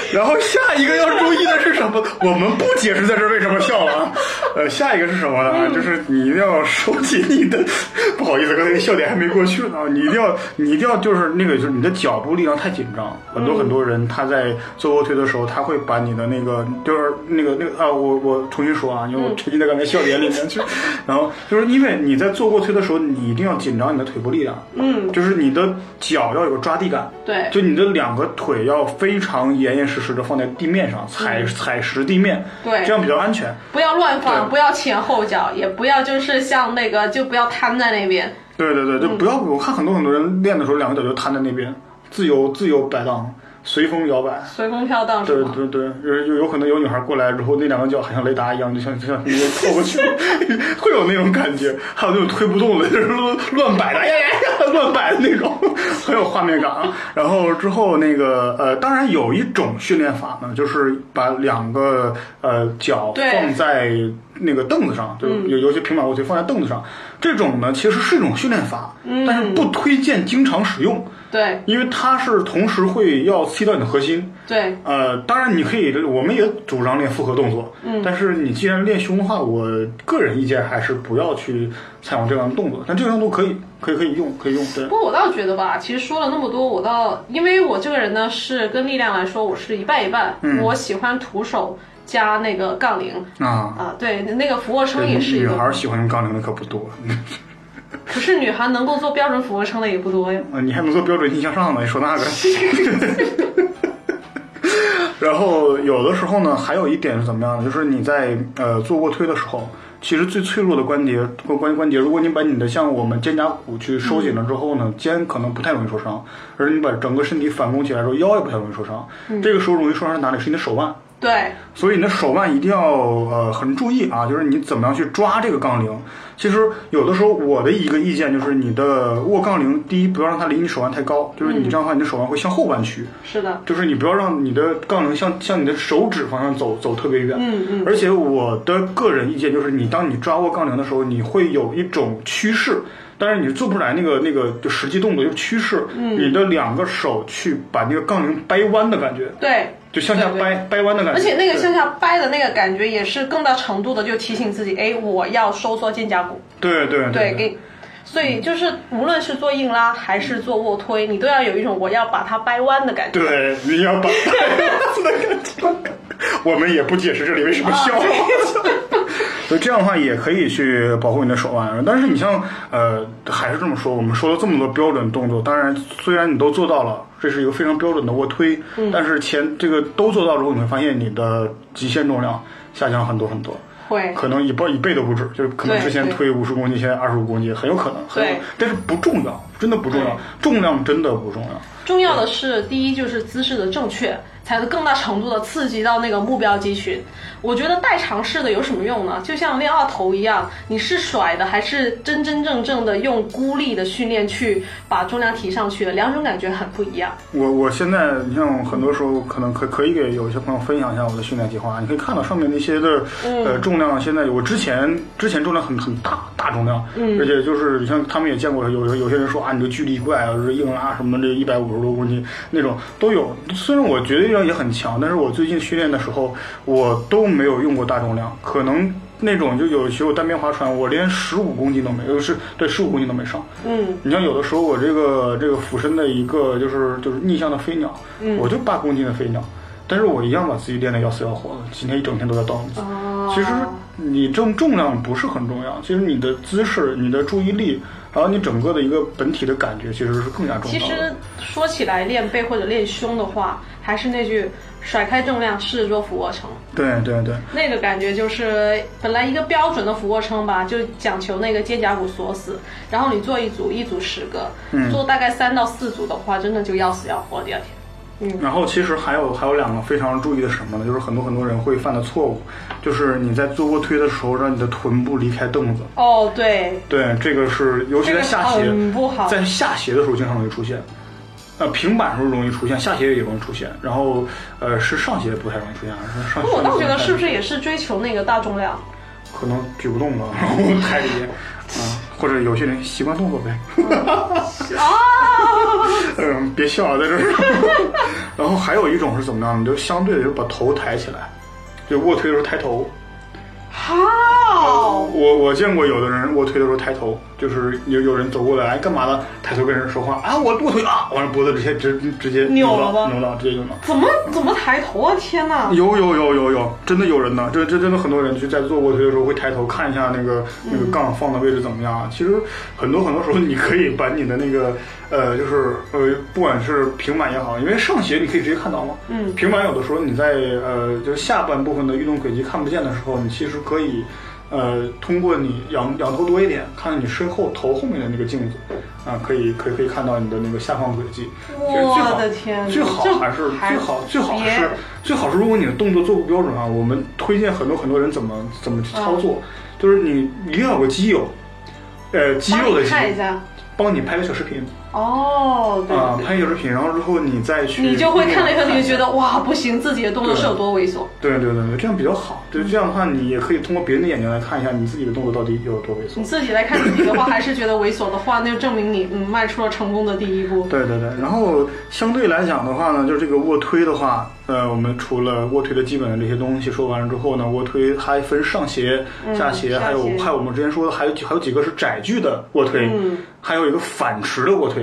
然后下一个要注意的是什么？我们不解释在这儿为什么笑了啊。呃，下一个是什么呢？嗯就是你一定要收紧你的，不好意思，刚才笑点还没过去呢。你一定要，你一定要就是那个，就是你的脚步力量太紧张。很嗯多很多人他在做卧推的时候，他会把你的那个就是那个那个啊，我我重新说啊，因为我沉浸在刚才笑点里面去。<laughs> 然后就是因为你在做卧推的时候，你一定要紧张你的腿部力量，嗯，就是你的脚要有个抓地感。对，就你的两个腿要非常严严实实的放在地面上，踩踩实地面，嗯对这样比较安全。不要乱放，不要前后脚，也不要就是像那个，就不要瘫在那边。对对对，就不要。我看很多很多人练的时候，两个脚就瘫在那边，自由自由摆荡，随风摇摆。随风飘荡？对对对，有有有可能有女孩过来之后，那两个脚好像雷达一样，就像就像直接透过去，<laughs> 会有那种感觉。还有那种推不动的，就是乱乱摆的，哎呀呀呀，乱摆的那种，<laughs> 很有画面感啊。然后之后那个呃，当然有一种训练法呢，就是把两个呃脚放在那个凳子上，就有有些平板卧推放在凳子上，这种呢其实是一种训练法，但是不推荐经常使用。对因为它是同时会要刺激到你的核心，对呃，当然你可以，我们也主张练复合动作，嗯，但是你既然练胸的话，我个人意见还是不要去采用这样的动作，但这个动作可以，可以可以用，可以用，对不，过我倒觉得吧，其实说了那么多，我倒因为我这个人呢是跟力量来说，我是一半一半。嗯我喜欢徒手加那个杠铃啊。啊，对，那个俯卧撑也是一个。女孩喜欢用杠铃的可不多，可是女孩能够做标准俯卧撑的也不多呀。啊，你还能做标准逆向上呢？你说那个。<laughs> 然后有的时候呢，还有一点是怎么样呢？就是你在呃做卧推的时候，其实最脆弱的关节关关关节，如果你把你的像我们肩胛骨去收紧了之后呢，肩可能不太容易受伤，而你把整个身体反弓起来之后，腰也不太容易受伤。这个时候容易受伤是哪里？是你的手腕。对，所以你的手腕一定要呃很注意啊，就是你怎么样去抓这个杠铃。其实有的时候我的一个意见就是，你的握杠铃，第一不要让它离你手腕太高，就是你这样的话，你的手腕会向后弯曲。是的，就是你不要让你的杠铃向向你的手指方向走走特别远。嗯嗯。而且我的个人意见就是，你当你抓握杠铃的时候，你会有一种趋势，但是你做不出来那个那个就实际动作，就是趋势。嗯。你的两个手去把那个杠铃掰弯的感觉，对。就向下掰掰弯的感觉。而且那个向下掰的那个感觉，也是更大程度的就提醒自己，哎，我要收缩肩胛骨。对对对，给，所以就是无论是做硬拉还是做卧推，你都要有一种我要把它掰弯的感觉。对，你要把 <laughs> 的感觉。我们也不解释这里为什么笑。所以 <laughs> 这样的话也可以去保护你的手腕，但是你像呃，还是这么说，我们说了这么多标准动作，当然虽然你都做到了，这是一个非常标准的卧推，但是前这个都做到之后，你会发现你的极限重量下降很多很多。会，可能一倍一倍都不止，就是可能之前推五十公斤，现在二十五公斤，很有可能，很有对，但是不重要，真的不重要，重量真的不重要。重要的是第一就是姿势的正确，才才能更大程度的刺激到那个目标肌群。我觉得代偿式的有什么用呢？就像练二头一样，你是甩的还是真真正正的用孤立的训练去把重量提上去的？两种感觉很不一样。我我现在你像很多时候可能可可以给有一些朋友分享一下我的训练计划，你可以看到上面那些的、呃重量，现在我之前之前重量很很大大重量，嗯，而且就是你像他们也见过有有有些人说啊你这个巨力怪啊，是硬拉什么这一百五十多公斤那种都有，虽然我觉得力量也很强，但是我最近训练的时候我都没有用过大重量，可能。那种就有学过单边划船，我连十五公斤都没有，是对十五公斤都没上。嗯，你像有的时候我这个这个俯身的一个就是就是逆向的飞鸟，嗯我就八公斤的飞鸟，但是我一样把自己练得要死要活的，今天一整天都在动。哦，其实你重重量不是很重要，其实你的姿势、你的注意力，还有你整个的一个本体的感觉，其实是更加重其要的。实说起来练背或者练胸的话，还是那句甩开重量，试着做俯卧撑。对对对，那个感觉就是本来一个标准的俯卧撑吧，就讲求那个肩胛骨锁死，然后你做一组，一组十个，嗯做大概三到四组的话，真的就要死要活。第二天，然后其实还有还有两个非常注意的什么呢？就是很多很多人会犯的错误，就是你在做卧推的时候，让你的臀部离开凳子。哦，对，对，这个是尤其在下斜，这个不好在下斜的时候经常容易出现。呃，平板时候容易出现，下斜也容易出现，然后呃是上斜不太容易出现，是上。那我倒觉得是不是？也是追求那个大重量？可能举不动了，然后抬着肩，啊，或者有些人习惯动作呗。啊，<laughs> 嗯，<laughs> 嗯别笑啊，在这儿。<laughs> 然后还有一种是怎么样呢？就相对的，就把头抬起来，就卧推的时候抬头。好，我我见过有的人卧推的时候抬头，就是有有人走过来，哎，干嘛呢？抬头跟人说话啊，我卧推啊，完了脖子直接直直接扭了吧扭了，直接扭了。怎么怎么抬头啊？天哪！有有有有有，真的有人呢，这这真的很多人就在做卧推的时候会抬头看一下那个那个杠放的位置怎么样。其实很多很多时候你可以把你的那个呃，就是呃，不管是平板也好，因为上斜你可以直接看到嘛。嗯平板有的时候你在呃就是下半部分的运动轨迹看不见的时候，你其实可以。呃，通过你仰仰头多一点，看看你身后头后面的那个镜子，啊，可以可以可以看到你的那个下方轨迹。我的天最好还是最好最好别是最好是，如果你的动作做不标准啊，我们推荐很多很多人怎么怎么去操作，就是你一定要有个基友，呃，肌肉的基看一下。帮你拍个小视频哦，对啊，对拍小视品，然后之后你再去，你就会看了以后，你就觉得哇，不行，自己的动作是有多猥琐。对对对对，这样比较好。对，这样的话，你也可以通过别人的眼睛来看一下你自己的动作到底有多猥琐你。自己来看自己的话，还是觉得猥琐的话，那就证明你嗯迈出了成功的第一步。对对对，然后相对来讲的话呢，就是这个卧推的话，呃，我们除了卧推的基本的这些东西说完了之后呢，卧推还分上斜、嗯下斜，还有还有我们之前说的还有几还有几个是窄距的卧推，嗯还有一个反持的卧推，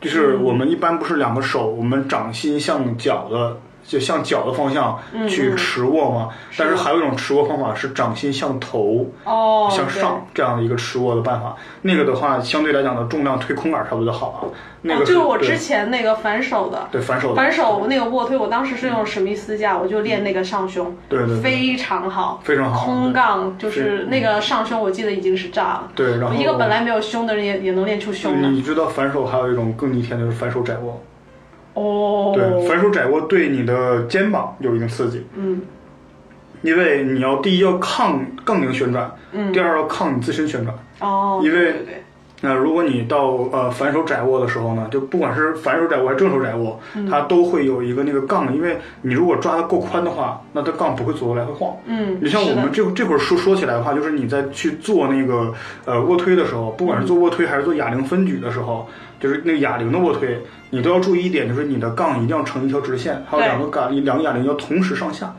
就是我们一般不是两个手，我们掌心向脚的。就向脚的方向去持握嘛，但是还有一种持握方法是掌心向头，哦，向上这样的一个持握的办法。那个的话，相对来讲的重量推空杆差不多就好了。那对，个哦，就是我之前那个反手的。对反手的反手那个卧推，我当时是用史密斯架，我就练那个上胸，对对对非常好，非常好空杠就是那个上胸，我记得已经是炸了。对，然后一个本来没有胸的人也也能练出胸的。你知道反手还有一种更逆天的就是反手窄握。哦，对，反手窄握对你的肩膀有一定刺激，嗯。因为你要第一要抗杠铃旋转，嗯。第二要抗你自身旋转。哦，因为对对对那如果你到呃反手窄握的时候呢，就不管是反手窄握还是正手窄握，嗯它都会有一个那个杠，因为你如果抓的够宽的话，那它杠不会左右来回晃。嗯，你像我们这这会儿说说起来的话，就是你在去做那个呃卧推的时候，不管是做卧推还是做哑铃分举的时候，就是那个哑铃的卧推，你都要注意一点，就是你的杠一定要成一条直线，还有两个杠两个哑铃要同时上下。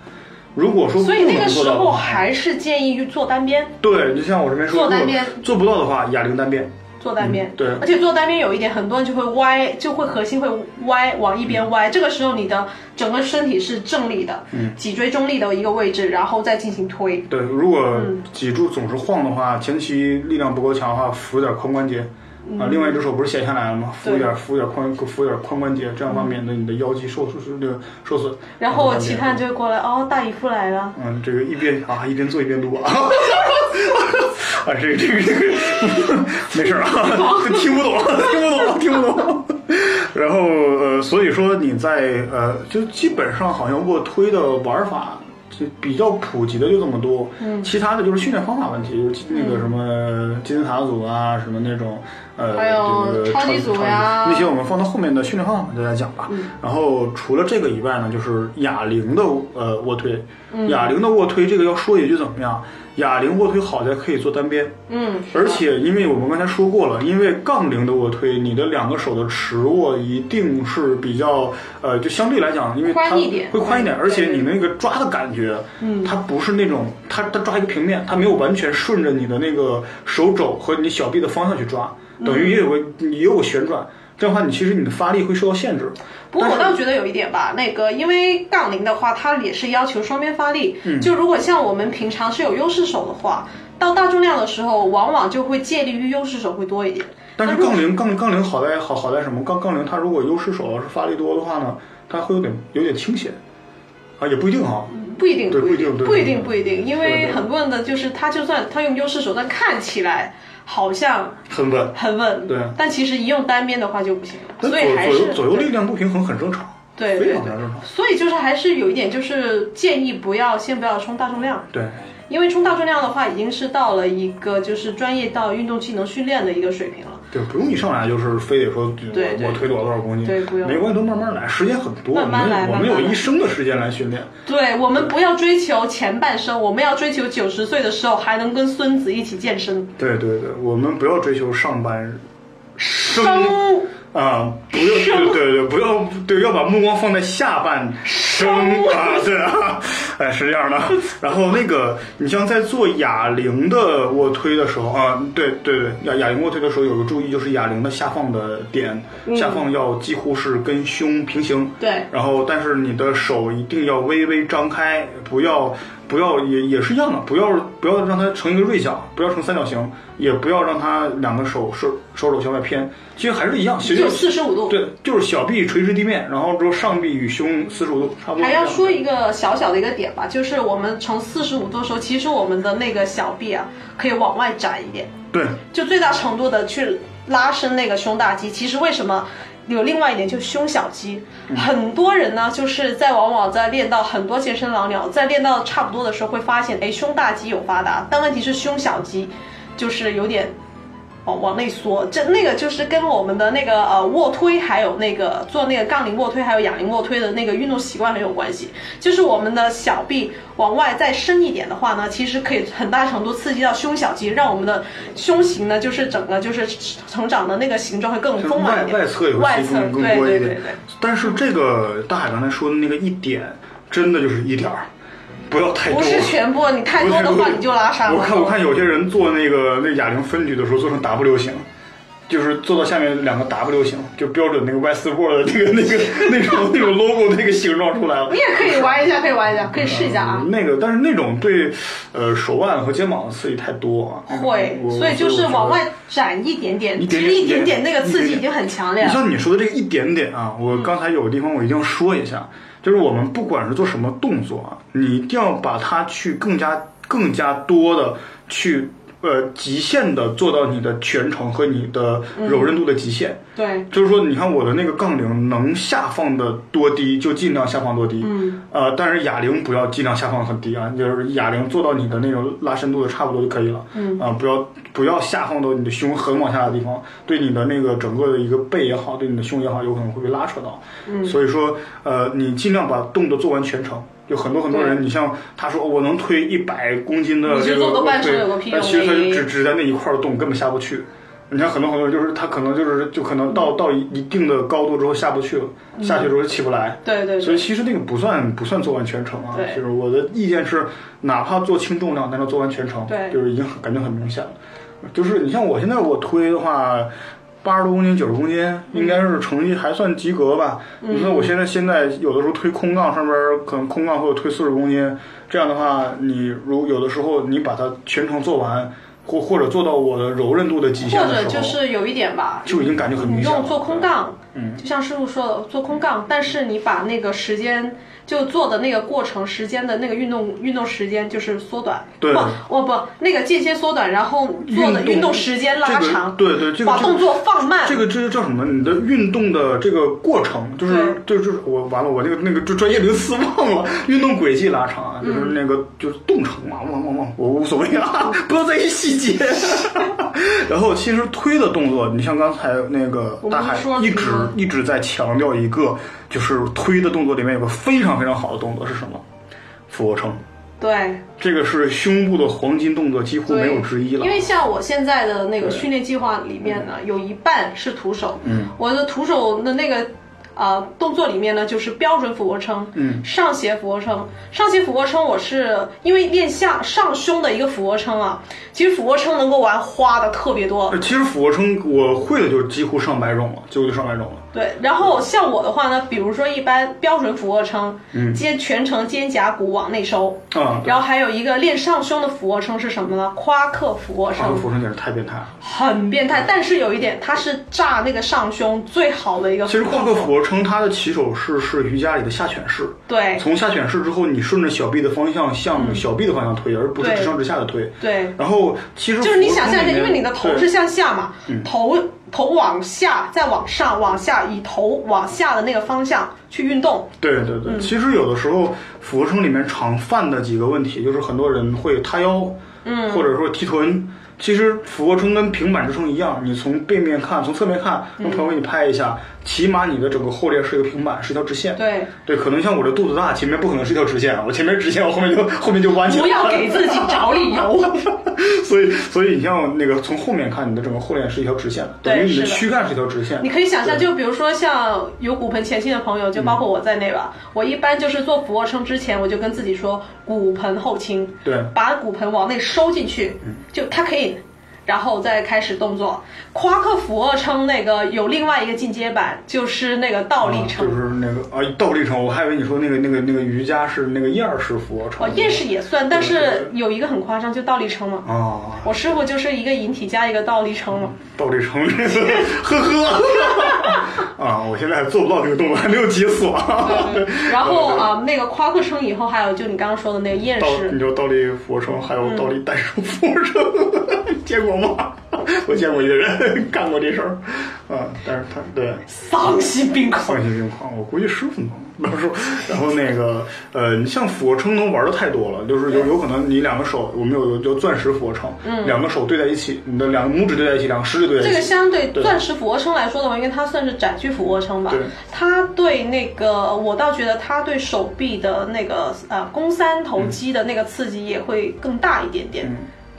如果说不所以那能个时候还是建议做单边，对，就像我这边说，做单边做不到的话，哑铃单边。做单边。嗯对而且做单边有一点，很多人就会歪，就会核心会歪，往一边歪。这个时候你的整个身体是正立的，嗯脊椎中立的一个位置，然后再进行推。对，如果嗯脊柱总是晃的话，前期力量不够强的话，扶一点髋关节。啊，另外一只手不是闲下来了吗？扶一点，扶一点髋，扶一点髋关节，这样的话免得你的腰肌受受受这个受损。然后其他人就会过来，哦，大姨夫来了。嗯，这个一边啊一边做一边录啊，<laughs> 啊这个这个这个没事啊，<laughs> 听不懂听不懂听不懂。然后呃，所以说你在呃，就基本上好像卧推的玩法。就比较普及的就这么多，嗯，其他的就是训练方法问题，就是那个什么金字塔组啊，什么那种呃，还有这个超级组呀那些我们放到后面的训练方法再来讲吧。然后除了这个以外呢，就是哑铃的呃卧推，哑铃的卧推这个要说一句怎么样？哑铃卧推好在可以做单边，嗯，而且因为我们刚才说过了，因为杠铃的卧推，你的两个手的持握一定是比较呃，就相对来讲，因为它宽一点会宽一点，而且你那个抓的感觉，嗯，它不是那种它它抓一个平面，它没有完全顺着你的那个手肘和你小臂的方向去抓，等于也有个也有个旋转，这样的话你其实你的发力会受到限制。不过我倒觉得有一点吧，那个因为杠铃的话，它也是要求双边发力。嗯就如果像我们平常是有优势手的话，到大重量的时候，往往就会借力于优势手会多一点。但是杠铃杠杠铃好在好好在什么？杠杠铃它如果优势手要是发力多的话呢，它会有点有点倾斜，啊也不一定哈。不一定，对不不一定不一定，不一定，因为很多人的就是他就算他用优势手，段看起来好像很稳。很稳，对。但其实一用单边的话就不行了，所以还是左左右力量不平衡很正常，对对对。常非常正常。所以就是还是有一点，就是建议不要先不要冲大重量，对，因为冲大重量的话，已经是到了一个就是专业到运动技能训练的一个水平了。对，不用一上来就是非得说我我推多少多少公斤，对不用没关系，都慢慢来，时间很多，慢慢来我们我们有一生的时间来训练。对我们不要追求前半生，我们要追求九十岁的时候还能跟孙子一起健身。对对对，我们不要追求上半生生啊，不要对对对，不要对，要把目光放在下半生。啊，对啊，<laughs> 哎是这样的。然后那个，你像在做哑铃的卧推的时候啊，对对对，哑哑铃卧推的时候有个注意，就是哑铃的下放的点，下放要几乎是跟胸平行。对。然后，但是你的手一定要微微张开，不要不要也也是一样的，不要不要让它成一个锐角，不要成三角形，也不要让它两个手手手肘向外偏，其实还是一样，其实就四十五度。对，就是小臂垂直地面，然后之后上臂与胸四十五度差不多。还要说一个小小的一个点吧，就是我们呈四十五度的时候，其实我们的那个小臂啊，可以往外展一点，对就最大程度的去拉伸那个胸大肌。其实为什么？有另外一点，就是胸小肌。很多人呢，就是在往往在练到很多健身老鸟，在练到差不多的时候，会发现，哎，胸大肌有发达，但问题是胸小肌就是有点往往内缩，这那个就是跟我们的那个呃卧推，还有那个做那个杠铃卧推，还有哑铃卧推的那个运动习惯很有关系。就是我们的小臂往外再伸一点的话呢，其实可以很大程度刺激到胸小肌，让我们的胸型呢，就是整个就是成长的那个形状会更丰满一点。外侧也会外侧更多一点。对对对。但是这个大海刚才说的那个一点，真的就是一点儿，不要太多。不是全部，你太多的话你就拉伤了。我看我看有些人做那个那哑铃分举的时候做成 W 型，就是做到下面两个 W 型，就标准那个 Westboard 的那个 <laughs> 那个那种那种 logo 那个形状出来了你。也可以玩一下，可以玩一下，可以试一下啊。那个，但是那种对，呃，手腕和肩膀的刺激太多啊。会，所以就是往外展一点点，一点点其实一点点那个刺激已经很强烈了。你像你说的这个一点点啊，我刚才有个地方我一定要说一下，就是我们不管是做什么动作啊，你一定要把它去更加更加多的去呃极限的做到你的全程和你的柔韧度的极限。对，就是说，你看我的那个杠铃能下放的多低，就尽量下放多低。嗯。呃，但是哑铃不要尽量下放很低啊，就是哑铃做到你的那种拉伸度的差不多就可以了。嗯。啊、不要不要下放到你的胸很往下的地方，对你的那个整个的一个背也好，对你的胸也好，有可能会被拉扯到。嗯。所以说，呃，你尽量把动作做完全程。有很多很多人，你像他说、哦我能推一百公斤的这个做个半程推有个屁用但其实他就只只在那一块儿动，根本下不去。你像很多很多人就是他可能就是就可能到到一一定的高度之后下不去了，下去之后起不来。对对对，所以其实那个不算不算做完全程啊，对就是我的意见是，哪怕做轻重量，但是做完全程，对就是已经很感觉很明显了。就是你像我现在我推的话，八十多公斤、九十公斤，应该是成绩还算及格吧。嗯你说我现在现在有的时候推空杠上边可能空杠或者推四十公斤，这样的话，你如有的时候你把它全程做完，或或者做到我的柔韧度的极限或的时候，者就是有一点吧，就已经感觉很明显了。你用做空杠，嗯就像师傅说的做空杠，但是你把那个时间就做的那个过程时间的那个运动运动时间就是缩短，对不，我不那个间歇缩短，然后做的运动时间拉这个长，对对，这个把动作放慢，这个这个叫什么？你的运动的这个过程，就是就就是我完了，我那个那个就专业名词忘了。<laughs> 运动轨迹拉长啊，就是嗯那个就是动程嘛，忘忘忘，我无所谓啊，<laughs> 不要在意细节。<laughs> 然后其实推的动作，你像刚才那个大海说一直一直在强调一个，就是推的动作里面有个非常非常好的动作是什么？俯卧撑。对。这个是胸部的黄金动作，几乎没有之一了。因为像我现在的那个训练计划里面呢，有一半是徒手。嗯，我的徒手的那个呃动作里面呢，就是标准俯卧撑，嗯，上斜俯卧撑。上斜俯卧撑，我是因为练下上胸的一个俯卧撑啊，其实俯卧撑能够玩花的特别多。呃其实俯卧撑我会的就几乎上百种了，几乎就上百种了。对，然后像我的话呢，比如说一般标准俯卧撑，嗯肩全程肩胛骨往内收，啊，然后还有一个练上胸的俯卧撑是什么呢？夸克俯卧撑，夸克。俯卧撑简直太变态了。很变态，但是有一点，它是炸那个上胸最好的一个。其实夸克俯卧撑它的起手式是瑜伽里的下犬式，对从下犬式之后，你顺着小臂的方向向小臂的方向推，而不是直上直下的推。对，然后其实就是你想象一下，因为你的头是向下嘛，嗯头头往下，再往上，往下，以头往下的那个方向去运动。对对对，其实有的时候俯卧撑里面常犯的几个问题，就是很多人会塌腰，嗯，或者说提臀。其实俯卧撑跟平板支撑一样，你从背面看，从侧面看，让朋友给你拍一下，起码你的整个后链是一个平板，是一条直线。对，对，可能像我这肚子大，前面不可能是一条直线，我前面直线，我后面就 <laughs> 后面就弯起来不。要 <laughs> 给自己找理由。<laughs> 所以，所以你像那个从后面看，你的整个后链是一条直线，等于你的躯干是一条直线。你可以想象，就比如说像有骨盆前倾的朋友，就包括我在内吧。我一般就是做俯卧撑之前，我就跟自己说骨盆后倾，对把骨盆往内收进去，就它可以，然后再开始动作。夸克俯卧撑那个有另外一个进阶版，就是那个倒立啊撑。就是那个啊，倒立撑，我还以为你说那个那个那个瑜伽是那个燕儿式俯卧撑。哦，燕式也算，但是有一个很夸张，就倒立撑嘛。啊，我师傅就是一个引体加一个倒立撑嘛。倒立撑这个，呵呵。啊，我现在还做不到这个动作，还没有解锁。然后啊、那个夸克撑以后，还有就你刚刚说的那个燕，式你，就倒立俯卧撑，还有倒立单手俯卧撑，见过吗？<laughs> 我见过一个人干过这事儿，啊，但是他对丧心病狂丧。心病狂，我估计师傅能。到时候，<laughs> 然后那个，呃，你像俯卧撑能玩的太多了，就是有有可能你两个手，我们有有叫钻石俯卧撑，嗯，两个手对在一起，你的两个拇指对在一起，两个食指对在一起，这个相对对钻石俯卧撑来说的话，因为它算是窄距俯卧撑吧对，它对那个我倒觉得它对手臂的那个呃肱三头肌的那个刺激也会更大一点点，嗯，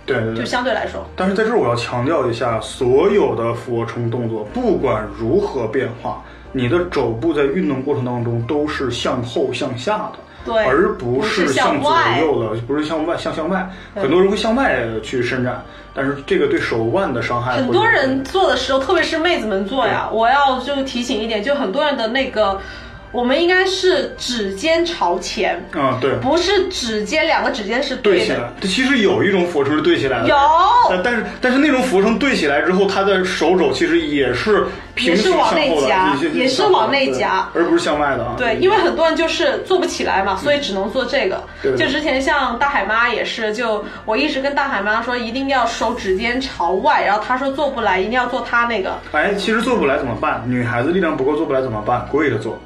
对对就。相对来说，但是在这儿我要强调一下，所有的俯卧撑动作，不管如何变化，你的肘部在运动过程当中都是向后向下的。对而不是向左右的，不是向外向向外。很多人会向外去伸展，但是这个对手腕的伤害，很多人做的时候，特别是妹子们做呀，我要就提醒一点，就很多人的那个，我们应该是指尖朝前，啊，对，不是指尖两个指尖是的。对起来。这其实有一种俯卧撑是对起来的，有呃但是但是那种俯卧撑对起来之后，它的手肘其实也是平行也是往内夹也也是往内夹而不是向外的啊。对，因为很多人就是做不起来嘛，所以只能做这个。就之前像大海妈也是，就我一直跟大海妈说，一定要手指尖朝外，然后她说做不来，一定要做她那个。哎，其实做不来怎么办？女孩子力量不够做不来怎么办？跪着做，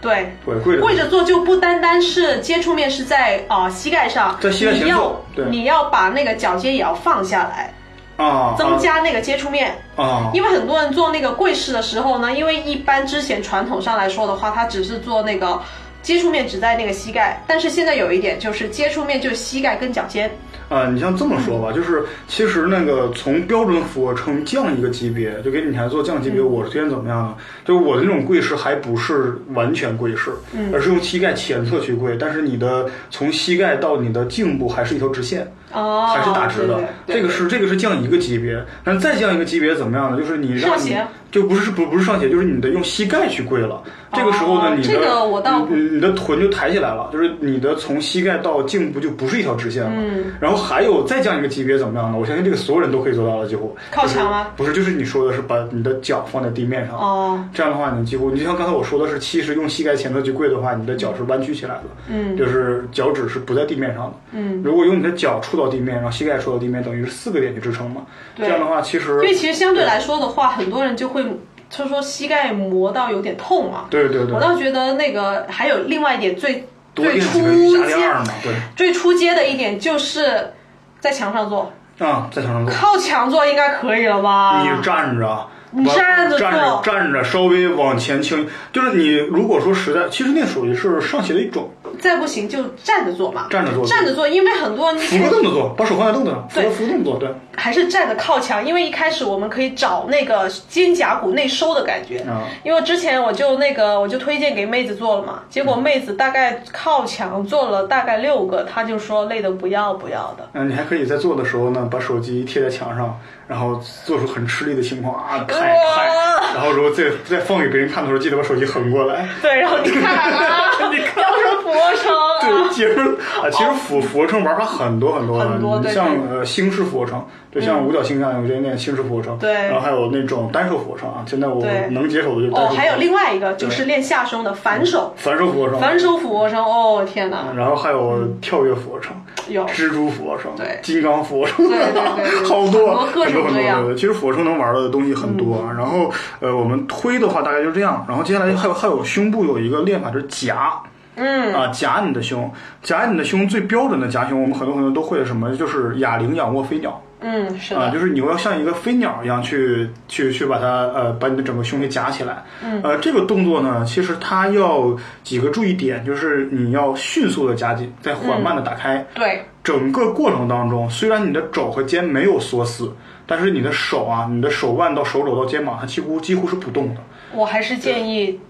对，对，跪着做跪着做就不单单是接触面是在啊、膝盖上，在膝盖前你要做对。你要把那个脚尖也要放下来，啊，增加那个接触面。啊，因为很多人做那个跪式的时候呢，因为一般之前传统上来说的话，它只是做那个接触面只在那个膝盖，但是现在有一点就是接触面就是膝盖跟脚尖。啊，你像这么说吧，就是其实那个从标准俯卧撑降一个级别，就给你孩子做降级别，我是推荐怎么样呢？就是我的那种跪式还不是完全跪式，而是用膝盖前侧去跪，但是你的从膝盖到你的颈部还是一条直线。哦，还是打直的，对对对这个是这个是降一个级别，那再降一个级别怎么样呢？就是你让你就不是不不是上斜，就是你的用膝盖去跪了。这个时候呢，你的这个我倒你你的臀就抬起来了，就是你的从膝盖到颈部就不是一条直线了。嗯。然后还有再降一个级别怎么样呢？我相信这个所有人都可以做到了，几乎。靠墙吗？不是，就是你说的是把你的脚放在地面上。哦。这样的话，你几乎你就像刚才我说的是，其实用膝盖前侧去跪的话，你的脚是弯曲起来的。嗯。就是脚趾是不在地面上的。嗯。如果用你的脚触到地面，然后膝盖触到地面，等于是四个点去支撑嘛。对。这样的话，其实因为其实相对来说的话，很多人就会。就说膝盖磨到有点痛嘛，对对对，我倒觉得那个还有另外一点最最初阶对最初阶的一点就是在墙上坐啊，在墙上坐，靠墙坐应该可以了吧？你站着，你站着站着站着稍微往前倾，就是你如果说实在，其实那属于是上斜的一种。再不行就站着做嘛，站着做，站着做，因为很多人扶着凳子坐，把手放在凳子上，扶个扶凳子坐，对。还是站着靠墙，因为一开始我们可以找那个肩胛骨内收的感觉。啊。因为之前我就那个我就推荐给妹子做了嘛，结果妹子大概靠墙做了大概六个，她就说累得不要不要的。嗯，你还可以在做的时候呢，把手机贴在墙上，然后做出很吃力的情况啊，拍拍，然后如果再再放给别人看的时候，记得把手机横过来。对，然后你看，啊 <laughs> 你看，要是俯卧撑。对，其实啊，其实俯俯卧撑玩法很多很多的，像呃星式俯卧撑，对像五角星那样，有些练星式俯卧撑。对，然后还有那种单手俯卧撑啊，现在我能接手的就单手。哦，还有另外一个就是练下胸的反手。反手俯卧撑。反手俯卧撑，哦天哪！然后还有跳跃俯卧撑，有蜘蛛俯卧撑，对，金刚俯卧撑，对对 <laughs> 对，好多各种各样。其实俯卧撑能玩的东西很多。然后呃，我们推的话大概就这样。然后接下来还有还有胸部有一个练法就是夹。嗯啊，夹你的胸，夹你的胸，最标准的夹胸，我们很多很多都会什么，就是哑铃仰卧飞鸟。嗯，是啊，就是你要像一个飞鸟一样去去去把它呃把你的整个胸给夹起来。嗯，呃，这个动作呢，其实它要几个注意点，就是你要迅速的夹紧，再缓慢的打开。对，整个过程当中，虽然你的肘和肩没有锁死，但是你的手啊，你的手腕到手肘到肩膀，它几乎几乎是不动的。我还是建议。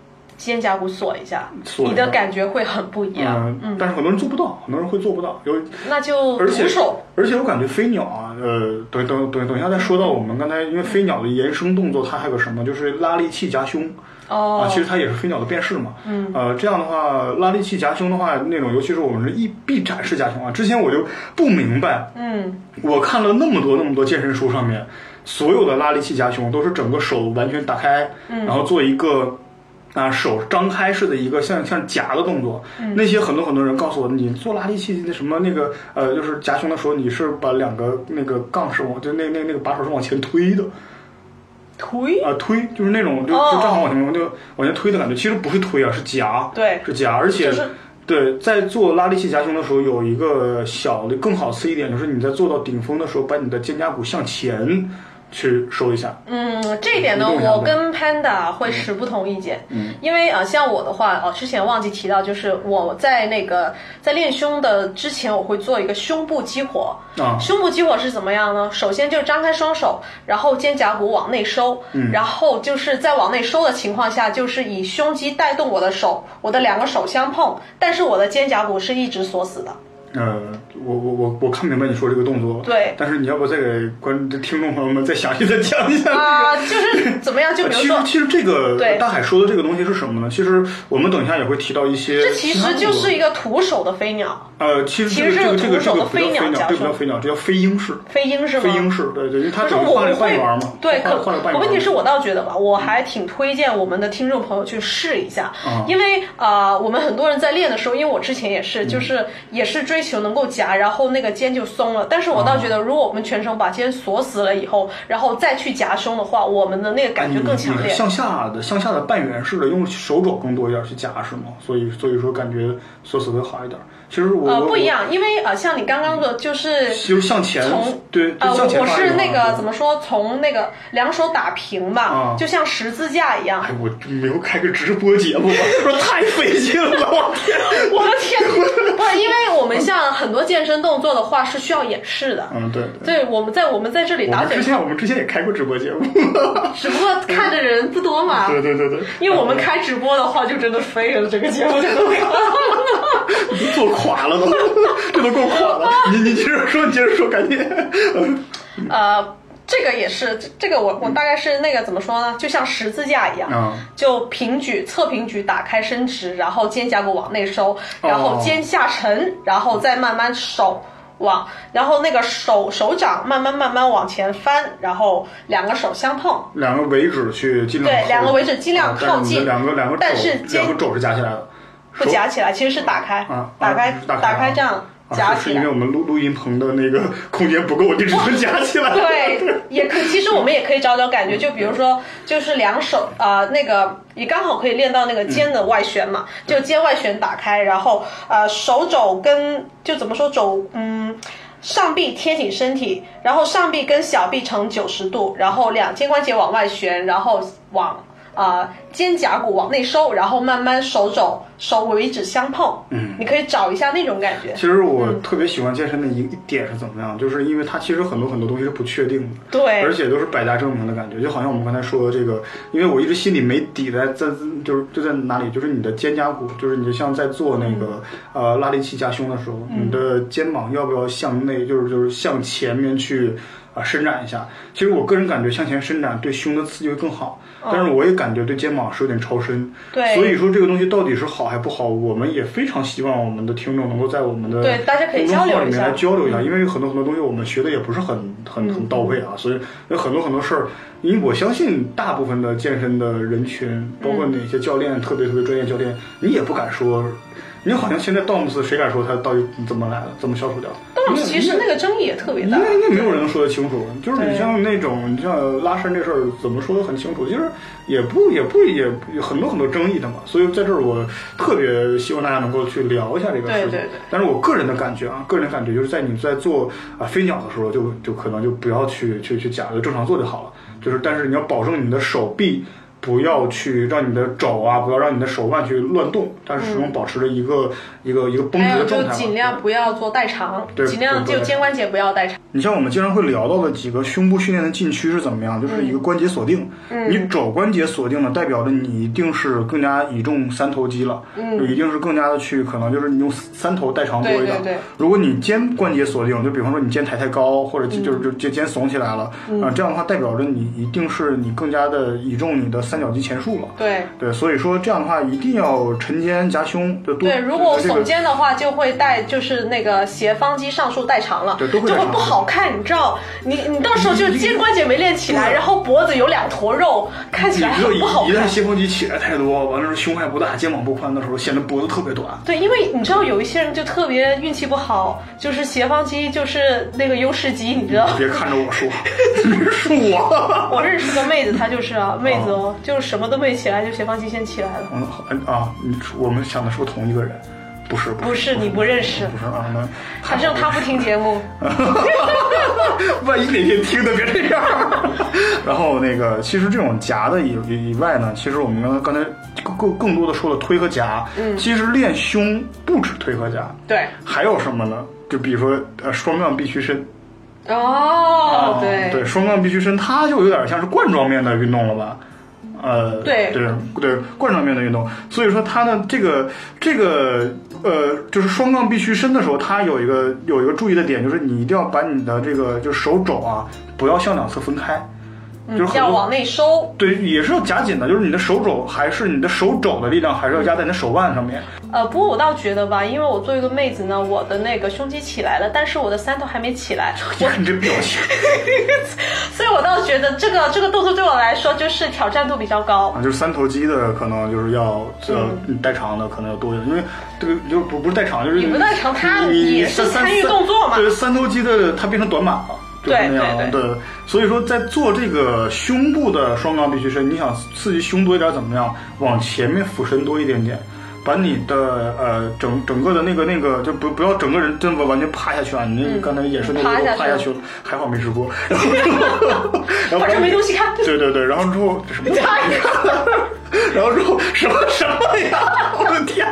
肩胛骨锁一下，你的感觉会很不一样。嗯，但是很多人做不到，很多人会做不到。有那就徒手。而且我感觉飞鸟啊，呃，等等等等一下再说到我们刚才，因为飞鸟的延伸动作，它还有个什么，就是拉力器夹胸。哦。啊，其实它也是飞鸟的变式嘛。嗯。呃，这样的话，拉力器夹胸的话，那种尤其是我们是一臂展示夹胸啊，之前我就不明白。嗯。我看了那么多那么多健身书上面，所有的拉力器夹胸都是整个手完全打开，然后做一个。啊，手张开式的一个像像夹的动作，那些很多很多人告诉我，你做拉力器那什么那个呃，就是夹胸的时候，你是把两个那个杠是往就那那那个把手是往前推的，推？啊推就是那种就就正好往前就往前推的感觉，其实不是推啊，是夹，对，是夹，而且对，在做拉力器夹胸的时候，有一个小的更好吃一点，就是你在做到顶峰的时候，把你的肩胛骨向前。去收一下。嗯，这一点呢，我跟 Panda 会持不同意见。嗯，因为啊，像我的话，哦，之前忘记提到，就是我在那个在练胸的之前，我会做一个胸部激活。啊，胸部激活是怎么样呢？首先就张开双手，然后肩胛骨往内收，嗯，然后就是在往内收的情况下，就是以胸肌带动我的手，我的两个手相碰，但是我的肩胛骨是一直锁死的。呃，我我我我看明白你说这个动作，对，但是你要不再给观听众朋友们再详细的讲一下啊？就是怎么样？就比如说，其实其实这个对大海说的这个东西是什么呢？其实我们等一下也会提到一些，这其实就是一个徒手的飞鸟。呃，其实其实这个这个这个飞鸟，这不叫飞鸟，这叫飞鹰式。飞鹰是吗？飞鹰式，对对，因为它是我换了半圆嘛。对，可问题是我倒觉得吧，我还挺推荐我们的听众朋友去试一下，啊、因为啊，我们很多人在练的时候，因为我之前也是，就是也是追求能够夹。然后那个肩就松了，但是我倒觉得，如果我们全程把肩锁死了以后，然后再去夹胸的话，我们的那个感觉更强烈。向下的向下的半圆式的，用手肘更多一点去夹是吗？所以所以说感觉锁死会好一点。其实我呃不一样，因为呃像你刚刚的，就是就是向前从对呃我是那个怎么么说，从那个两手打平吧，就像十字架一样。哎，我没有开个直播节目，说太费劲了，我天，<laughs> 我的天，不是因为我们像很多健身动作的话是需要演示的。嗯，对。对，我们在我们在这里打之前我们之前也开过直播节目，<laughs> 只不过看的人不多嘛。对对对对。因为我们开直播的话，就真的废了，这个节目就都 <laughs> 做垮了都，<laughs> 这都够垮了。你你接着说，你接着说，赶紧。呃，这这个也是，这这个我我大概是那个怎么说呢？就像十字架一样，啊就平举侧平举打开伸直，然后肩胛骨往内收，然后肩下沉，然后再慢慢手往，然后那个手手掌慢慢慢慢往前翻，然后两个手相碰，两个尾指去尽量靠对两个尾指尽量靠近两个两个但是肩两个肘是夹起来的，不夹起来，其实是打开，啊打开、啊打开这样啊夹起来因为。我们录录音棚的那个空间不够，就只能夹起来。<laughs> 对，也可。其实我们也可以找找感觉，就比如说，就是两手啊、呃那个也刚好可以练到那个肩的外旋嘛，就肩外旋打开，然后呃手肘跟就怎么说肘嗯。上臂贴紧身体，然后上臂跟小臂成九十度，然后两肩关节往外旋，然后往啊、呃肩胛骨往内收，然后慢慢手肘手尾指相碰。嗯，你可以找一下那种感觉。其实我特别喜欢健身的一一点是怎么样，就是因为它其实很多很多东西是不确定的，对而且都是百家争鸣的感觉。就好像我们刚才说的这个，因为我一直心里没底在在就是就在哪里，就是你的肩胛骨，就是你就像在做那个、呃拉力器夹胸的时候，你的肩膀要不要向内，就是就是向前面去。啊，伸展一下。其实我个人感觉向前伸展对胸的刺激会更好，但是我也感觉对肩膀是有点超伸。对所以说这个东西到底是好还不好，我们也非常希望我们的听众能够在我们的对大家可以交流一下里面来交流一下，因为有很多很多东西我们学的也不是很很嗯很到位啊，所以有很多很多事儿，因为我相信大部分的健身的人群，包括哪些教练特别特别专业教练，你也不敢说。你好像现在 DOMS 谁敢说他到底怎么来的，怎么消除掉？DOMS 其实那个争议也特别大。应该应该没有人能说得清楚。就是你像那种，你像拉伸这事儿，怎么说得很清楚？就是也不也不也很多很多争议的嘛。所以在这儿，我特别希望大家能够去聊一下这个事情。对对对但是我个人的感觉啊，个人的感觉就是在你在做啊飞鸟的时候就，就可能就不要去去去假，就正常做就好了。就是但是你要保证你的手臂。不要去让你的肘啊，不要让你的手腕去乱动，但是始终保持着一个、一个一个绷还有就直的状态就。尽量不要做代偿，对尽量就肩关节不要代偿。你像我们经常会聊到的几个胸部训练的禁区是怎么样？就是一个关节锁定。嗯你肘关节锁定了，代表着你一定是更加倚重三头肌了，嗯，就一定是更加的去可能就是你用三头代偿多一点。对对对如果你肩关节锁定，就比方说你肩抬太高，或者嗯就是就肩肩耸起来了，啊、这样的话代表着你一定是你更加的倚重你的三角肌前束了。对对，所以说这样的话一定要沉肩夹胸，就多对，如果耸肩的话，就会带就是那个斜方肌上束代偿了，对都会就会不好看，你知道？你你到时候就是肩关节没练起来，然后脖子有两坨肉，看起来很不好看。一旦斜方肌起来太多，完了是胸还不大，肩膀不宽的时候，显得脖子特别短。对，因为你知道有一些人就特别运气不好，就是斜方肌就是那个优势肌，你知道？别看着我说，<laughs> 是我。我认识个妹子，她就是啊，<laughs> 妹子哦，就是什么都没起来，就斜方肌先起来了。嗯好啊，你我们想的是不是同一个人？不是，不是你不认识，不是啊，那反正他不听节目。<laughs> 万一哪天听的别这样。<laughs> 然后那个，其实这种夹的以以外呢，其实我们刚才刚才更更更多的说了推和夹，嗯，其实练胸不止推和夹，对，还有什么呢？就比如说呃双杠臂屈伸，哦，对啊对，双杠臂屈伸，它就有点像是冠状面的运动了吧？呃，对。对对，冠状面的运动，所以说它的这个这个呃，就是双杠必须伸的时候，它有一个有一个注意的点，就是你一定要把你的这个就是手肘啊，不要向两侧分开，就是要往内收。对，也是要夹紧的，就是你的手肘还是你的手肘的力量还是要压在你的手腕上面。呃，不过我倒觉得吧，因为我作为一个妹子呢，我的那个胸肌起来了，但是我的三头还没起来，<laughs> 你看你这表情 <laughs> 所以我倒觉得这个这个动作对我来说就是挑战度比较高。啊，就是三头肌的可能就是要呃嗯代偿的可能要多一点，因为这个就不不是代偿，就是你不代偿它也是参与动作嘛对，三头肌的它变成短板了。就那样对的，所以说在做这个胸部的双杠臂屈伸，你想刺激胸多一点怎么样？往前面俯身多一点点，把你的呃整整个的那个那个就不不要整个人真的完全趴下去啊！你那刚才演示那个趴下去趴下去了，还好没直播。<laughs> 然后然后没东西看。对对对，然后之后什么？太 <laughs> 然后之后什么什么呀？<laughs> 我的天！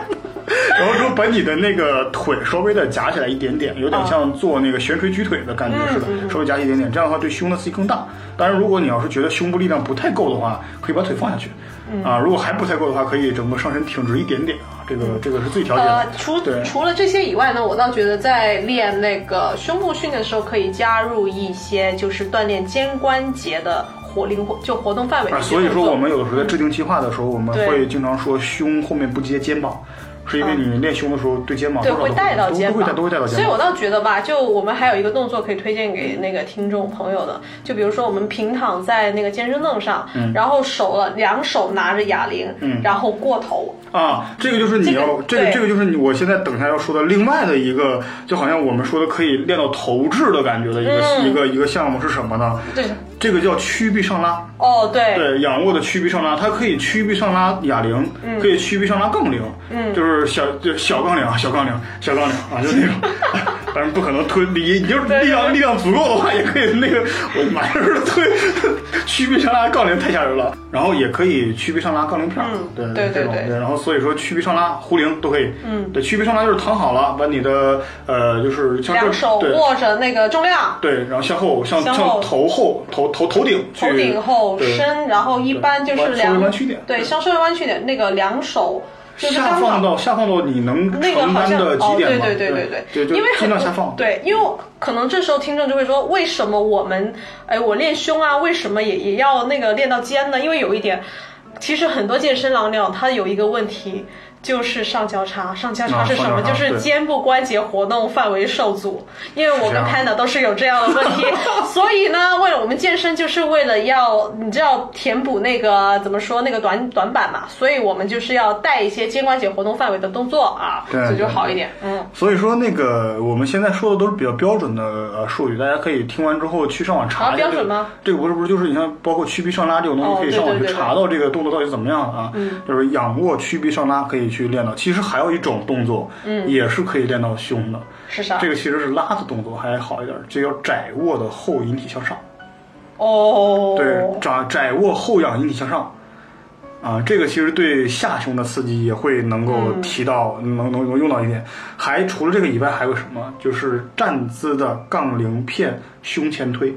<laughs> 然后之后把你的那个腿稍微的夹起来一点点，有点像做那个悬垂举腿的感觉似的，稍微夹一点点，这样的话对胸的刺激更大。当然，如果你要是觉得胸部力量不太够的话，可以把腿放下去。啊，如果还不太够的话，可以整个上身挺直一点点啊，这个这个是最调节的。呃，除除了这些以外呢，我倒觉得在练那个胸部训练的时候，可以加入一些就是锻炼肩关节的活灵活就活动范围。所以说我们有的时候在制定计划的时候，我们会经常说胸后面不接肩膀，是因为你练胸的时候对肩膀对会带到肩膀，都会带都会带到肩所以我。倒觉得吧，就我们还有一个动作可以推荐给那个听众朋友的，就比如说我们平躺在那个健身凳上，嗯然后手了两手拿着哑铃，然后过头，啊，这个就是你要这个这个这个就是你我现在等一下要说的另外的一个，就好像我们说的可以练到头质的感觉的一个、嗯一个一个项目是什么呢？对，这个叫曲臂上拉。哦对，对，仰卧的曲臂上拉，它可以曲臂上拉哑铃，嗯。可以曲臂上拉杠铃，嗯，就是小就小杠铃啊，<laughs> 小杠铃，小杠铃啊，就那种，<laughs> 当然不可能推你，你就是力量力量足够的话，也可以那个，<laughs> 我的妈呀，就是推曲臂上拉杠铃太吓人了，然后也可以曲臂上拉杠铃片对对对对。对，然后所以说曲臂上拉、壶铃都可以，嗯，对，曲臂上拉就是躺好了，把你的呃就是像这两手握着那个重量，对，然后向后向向头后头头头顶去头顶后伸，然后一般就是两弯曲点对，稍微弯曲点，那个两手就是下放到下放到你能那个好像承担的极哦，对？对对对对，就因为尽量很下放。对，因为可能这时候听众就会说，为什么我们哎我练胸啊，为什么也也要那个练到肩呢？因为有一点，其实很多健身郎鸟它有一个问题。就是上交叉，上交叉啊是什么？就是肩部关节活动范围受阻。因为我跟 Panda 都是有这样的问题，<laughs> 所以呢，为了我们健身，就是为了要你知道填补那个怎么说那个短短板嘛，所以我们就是要带一些肩关节活动范围的动作啊，对这就好一点。嗯，所以说，那个我们现在说的都是比较标准的呃术语，大家可以听完之后去上网查一下、啊这个。标准吗？这个不是不是，就是你像包括屈臂上拉这种东西，哦可以上网去查到这个动作到底怎么样啊。嗯，就是仰卧屈臂上拉可以去练到。其实还有一种动作，嗯，也是可以练到胸的。是啥？这个其实是拉的动作，还好一点，这叫窄握的后引体向上。哦，对，窄窄握后仰引体向上，啊，这个其实对下胸的刺激也会能够嗯提到，能能能用到一点。还除了这个以外，还有什么？就是站姿的杠铃片胸前推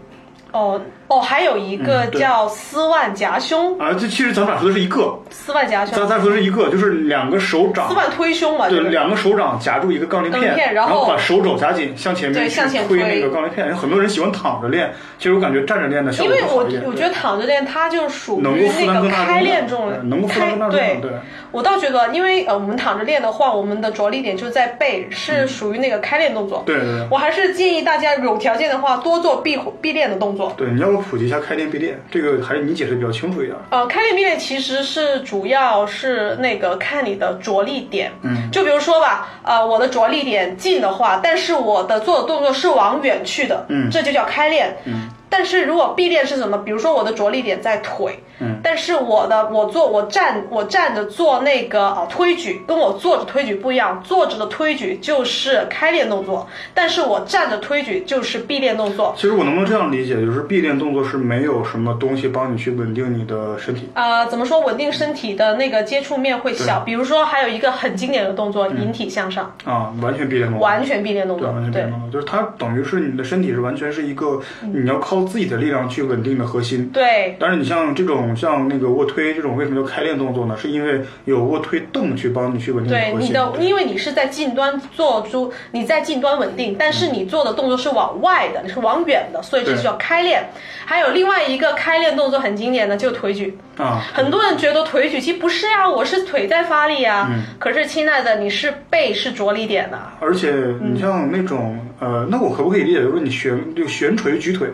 哦哦，还有一个嗯对叫丝腕夹胸，啊，这其实咱们俩说的是一个，丝腕夹胸咱，咱说的是一个，就是两个手掌丝。腕推胸嘛，对，两个手掌夹住一个杠铃杠铃片然然后把手肘夹紧，向前面去对向前推推那个杠铃片。有很多人喜欢躺着练，其实我感觉站着练的效因为我果更好一点。我觉得躺着练，它就属能于够负担更大那个开练重对能够负担开更大重量对对我倒觉得，因为呃，我们躺着练的话，我们的着力点就在背，是属于那个开练动作。对对对。我还是建议大家有条件的话，多做闭闭练的动作。对，你要不普及一下开练闭练，这个还是你解释比较清楚一点。呃，开练闭练其实是主要是那个看你的着力点，嗯，就比如说吧，呃，我的着力点近的话，但是我的做的动作是往远去的，嗯这就叫开练，嗯。但是如果闭练是什么？比如说我的着力点在腿，嗯，但是我的我做我站我站着做那个呃推举，跟我坐着推举不一样，坐着的推举就是开练动作，但是我站着推举就是闭练动作。其实我能不能这样理解，就是闭练动作是没有什么东西帮你去稳定你的身体。呃，怎么说稳定身体的那个接触面会小？比如说还有一个很经典的动作，引体向上，啊，完全闭练动作，完全闭练动对，作完全，闭对练动作，就是它等于是你的身体是完全是一个你要靠自己的力量去稳定的核心。对但是你像这种像那个卧推这种，为什么叫开练动作呢？是因为有卧推凳去帮你去稳定对。你的，因为你是在近端做出你在近端稳定，但是你做的动作是往外的，你是往远的，所以这就叫开练。还有另外一个开练动作很经典的，就是腿举。啊，很多人觉得腿举其实不是呀、我是腿在发力呀、嗯可是亲爱的，你是背是着力点的。而且嗯你像那种呃，那我可不可以理解，就是你悬就悬垂举腿，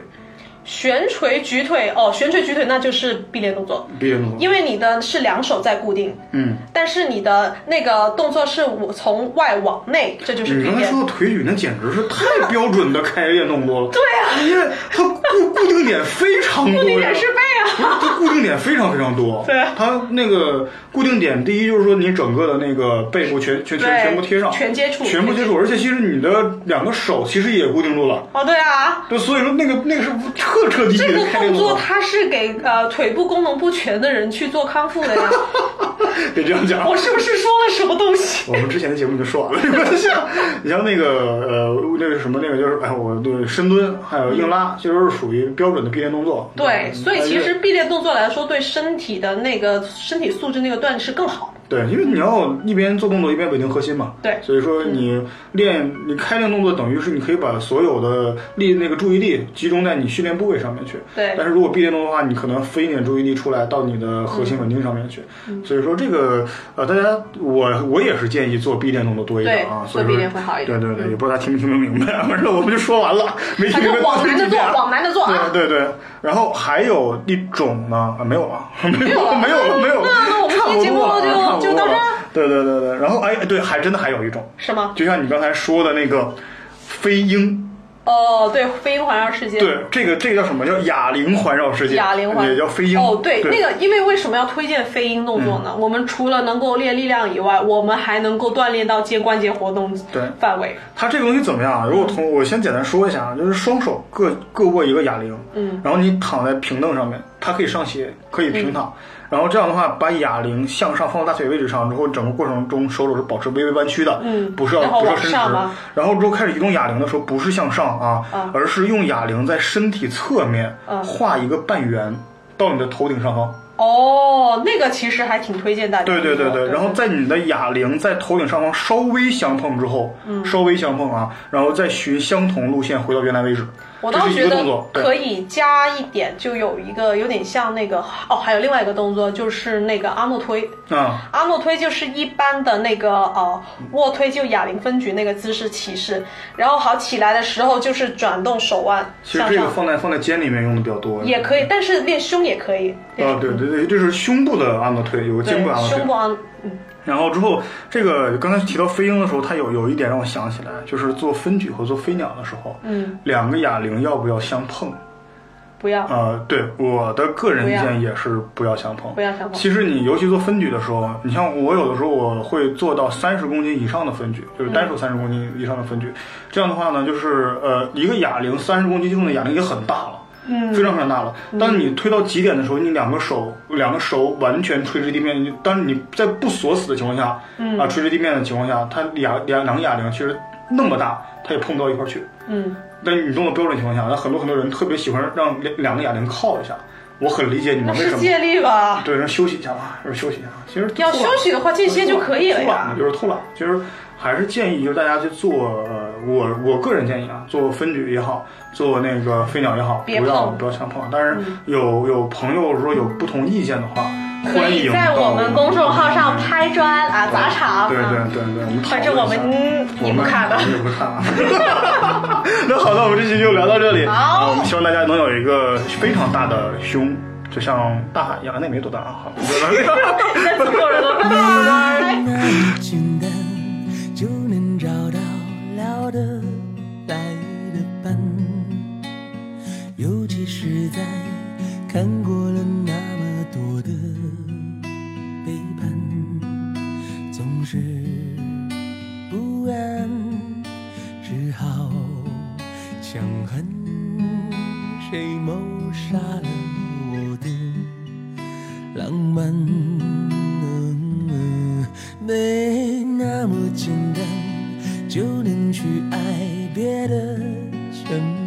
悬垂举腿哦，悬垂举腿那就是闭练动作，闭链动作？因为你的是两手在固定，嗯，但是你的那个动作是我从外往内，这就是你刚才。说的腿举，那简直是太标准的开链动作了。<laughs> 对啊，因为它固固定点非常多，<laughs> 固定点是背啊。它固定点非常非常多。<laughs> 对它那个固定点，第一就是说你整个的那个背部全全全全部贴上，全接触全部接触，而且其实你的两个手其实也固定住了。哦，对啊，对，所以说那个那个是彻彻底底这个的开练动作作，它是给呃腿部功能不全的人去做康复的呀。<laughs> 别这样讲。我是不是说了什么东西？我们之前的节目已经说完了，没关系。<laughs> 你像那个呃，那个什么，那个就是哎，我对深蹲还有硬拉，其实是属于标准的闭练动作。对，嗯所以其实闭练动作来说，对身体的那个身体素质那个锻炼是更好的。对，因为你要一边做动作一边稳定核心嘛。对所以说你练你开练动作，等于是你可以把所有的力那个注意力集中在你训练部位上面去。对但是如果闭练动作的话，你可能分一点注意力出来到你的核心稳定上面去。嗯所以说这个呃，大家我我也是建议做闭练动作多一点啊。所以说练会好一点。对对对，也不知道大家听没听得明白，反正我们就说完了，没听反明白。正往难的做，往难的做啊。对对对，然后还有一种呢，啊，没有了，<laughs> 没有了，没有了，没有了。那那我们差不今天节目多了不多了就到这儿对对对对，然后哎，对，还真的还有一种，是吗？就像你刚才说的那个飞鹰，哦，对，飞鹰环绕世界。对，这个这个叫什么？叫哑铃环绕世界，哑铃环也叫飞鹰。哦，对，那个，因为为什么要推荐飞鹰动作呢？我们除了能够练力量以外，我们还能够锻炼到肩关节活动对范围。它这个东西怎么样啊？如果从我先简单说一下啊，就是双手各各握一个哑铃，嗯，然后你躺在平凳上面，它可以上斜，可以平躺，然后这样的话，把哑铃向上放到大腿位置上之后，整个过程中手肘是保持微微弯曲的，嗯不是要不是要伸直，然后之后开始移动哑铃的时候，不是向上啊，啊而是用哑铃在身体侧面嗯画一个半圆到你的头顶上方。哦，那个其实还挺推荐大家对。对对对，然后在你的哑铃在头顶上方稍微相碰之后，嗯稍微相碰啊，然后再循相同路线回到原来位置。我倒觉得可以加一点，就有一个有点像那个哦，还有另外一个动作就是那个阿诺推。嗯，阿诺推就是一般的那个呃卧推，就哑铃分举那个姿势起势，然后好起来的时候就是转动手腕其实这个，放在放在肩里面用的比较多。也可以，但是练胸也可以。练啊，对对对，就是胸部的阿诺推，有个肩部阿，诺推。胸部阿嗯然后之后，这个刚才提到飞鹰的时候，它有有一点让我想起来，就是做分举和做飞鸟的时候，嗯，两个哑铃要不要相碰？不要呃，对，我的个人意不要见也是不要相碰不。要相碰。其实你尤其做分举的时候，你像我有的时候我会做到三十公斤以上的分举，就是单手三十公斤以上的分举。这样的话呢，就是呃一个哑铃三十公斤重的哑铃也很大了。嗯非常非常大了。当你推到极点的时候，你两个手两个手完全垂直地面，你当你在不锁死的情况下，嗯啊垂直地面的情况下，它哑两两个哑铃其实那么大，它也碰不到一块儿去。嗯，但你动作标准情况下，那很多很多人特别喜欢让两两个哑铃靠一下，我很理解你们为什么。是借力吧？对，让休息一下吧，让休息一下。其实要休息的话，间歇就可以了偷懒呀。就是偷懒。其实还是建议就是大家去做，呃，我我个人建议啊，做分局也好，做那个飞鸟也好，不要不要强碰。但是有有朋友说有不同意见的话，可以欢迎在我们公众号上拍砖啊，砸场。对对啊对对，反正我们嗯我们也不看的我。们也不看啊。那好的，我们这期就聊到这里。好啊我们希望大家能有一个非常大的胸，就像大海一样，那也没多大啊。好，<laughs> <laughs> 在所有人都 <laughs> 拜拜。在看过了那么多的背叛，总是不安，只好强恨谁谋杀了我的浪漫。没那么简单就能去爱，别的全。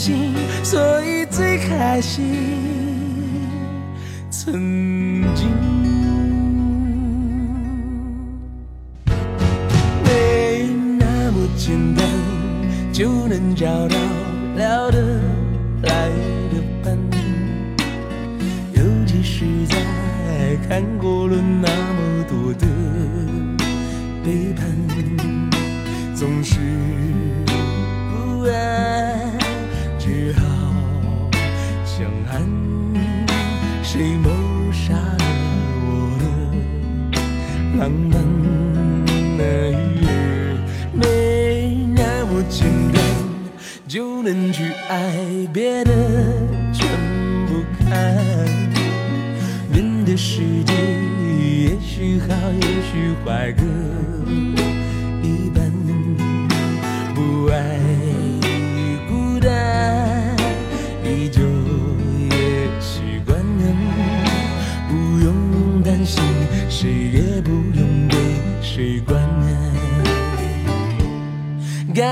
心，所以最开心。曾经没那么简单就能找到聊得来的伴，尤其是在看过不能去爱，别的全不看。人的世界也许好，也许坏各一半，不爱孤单，依旧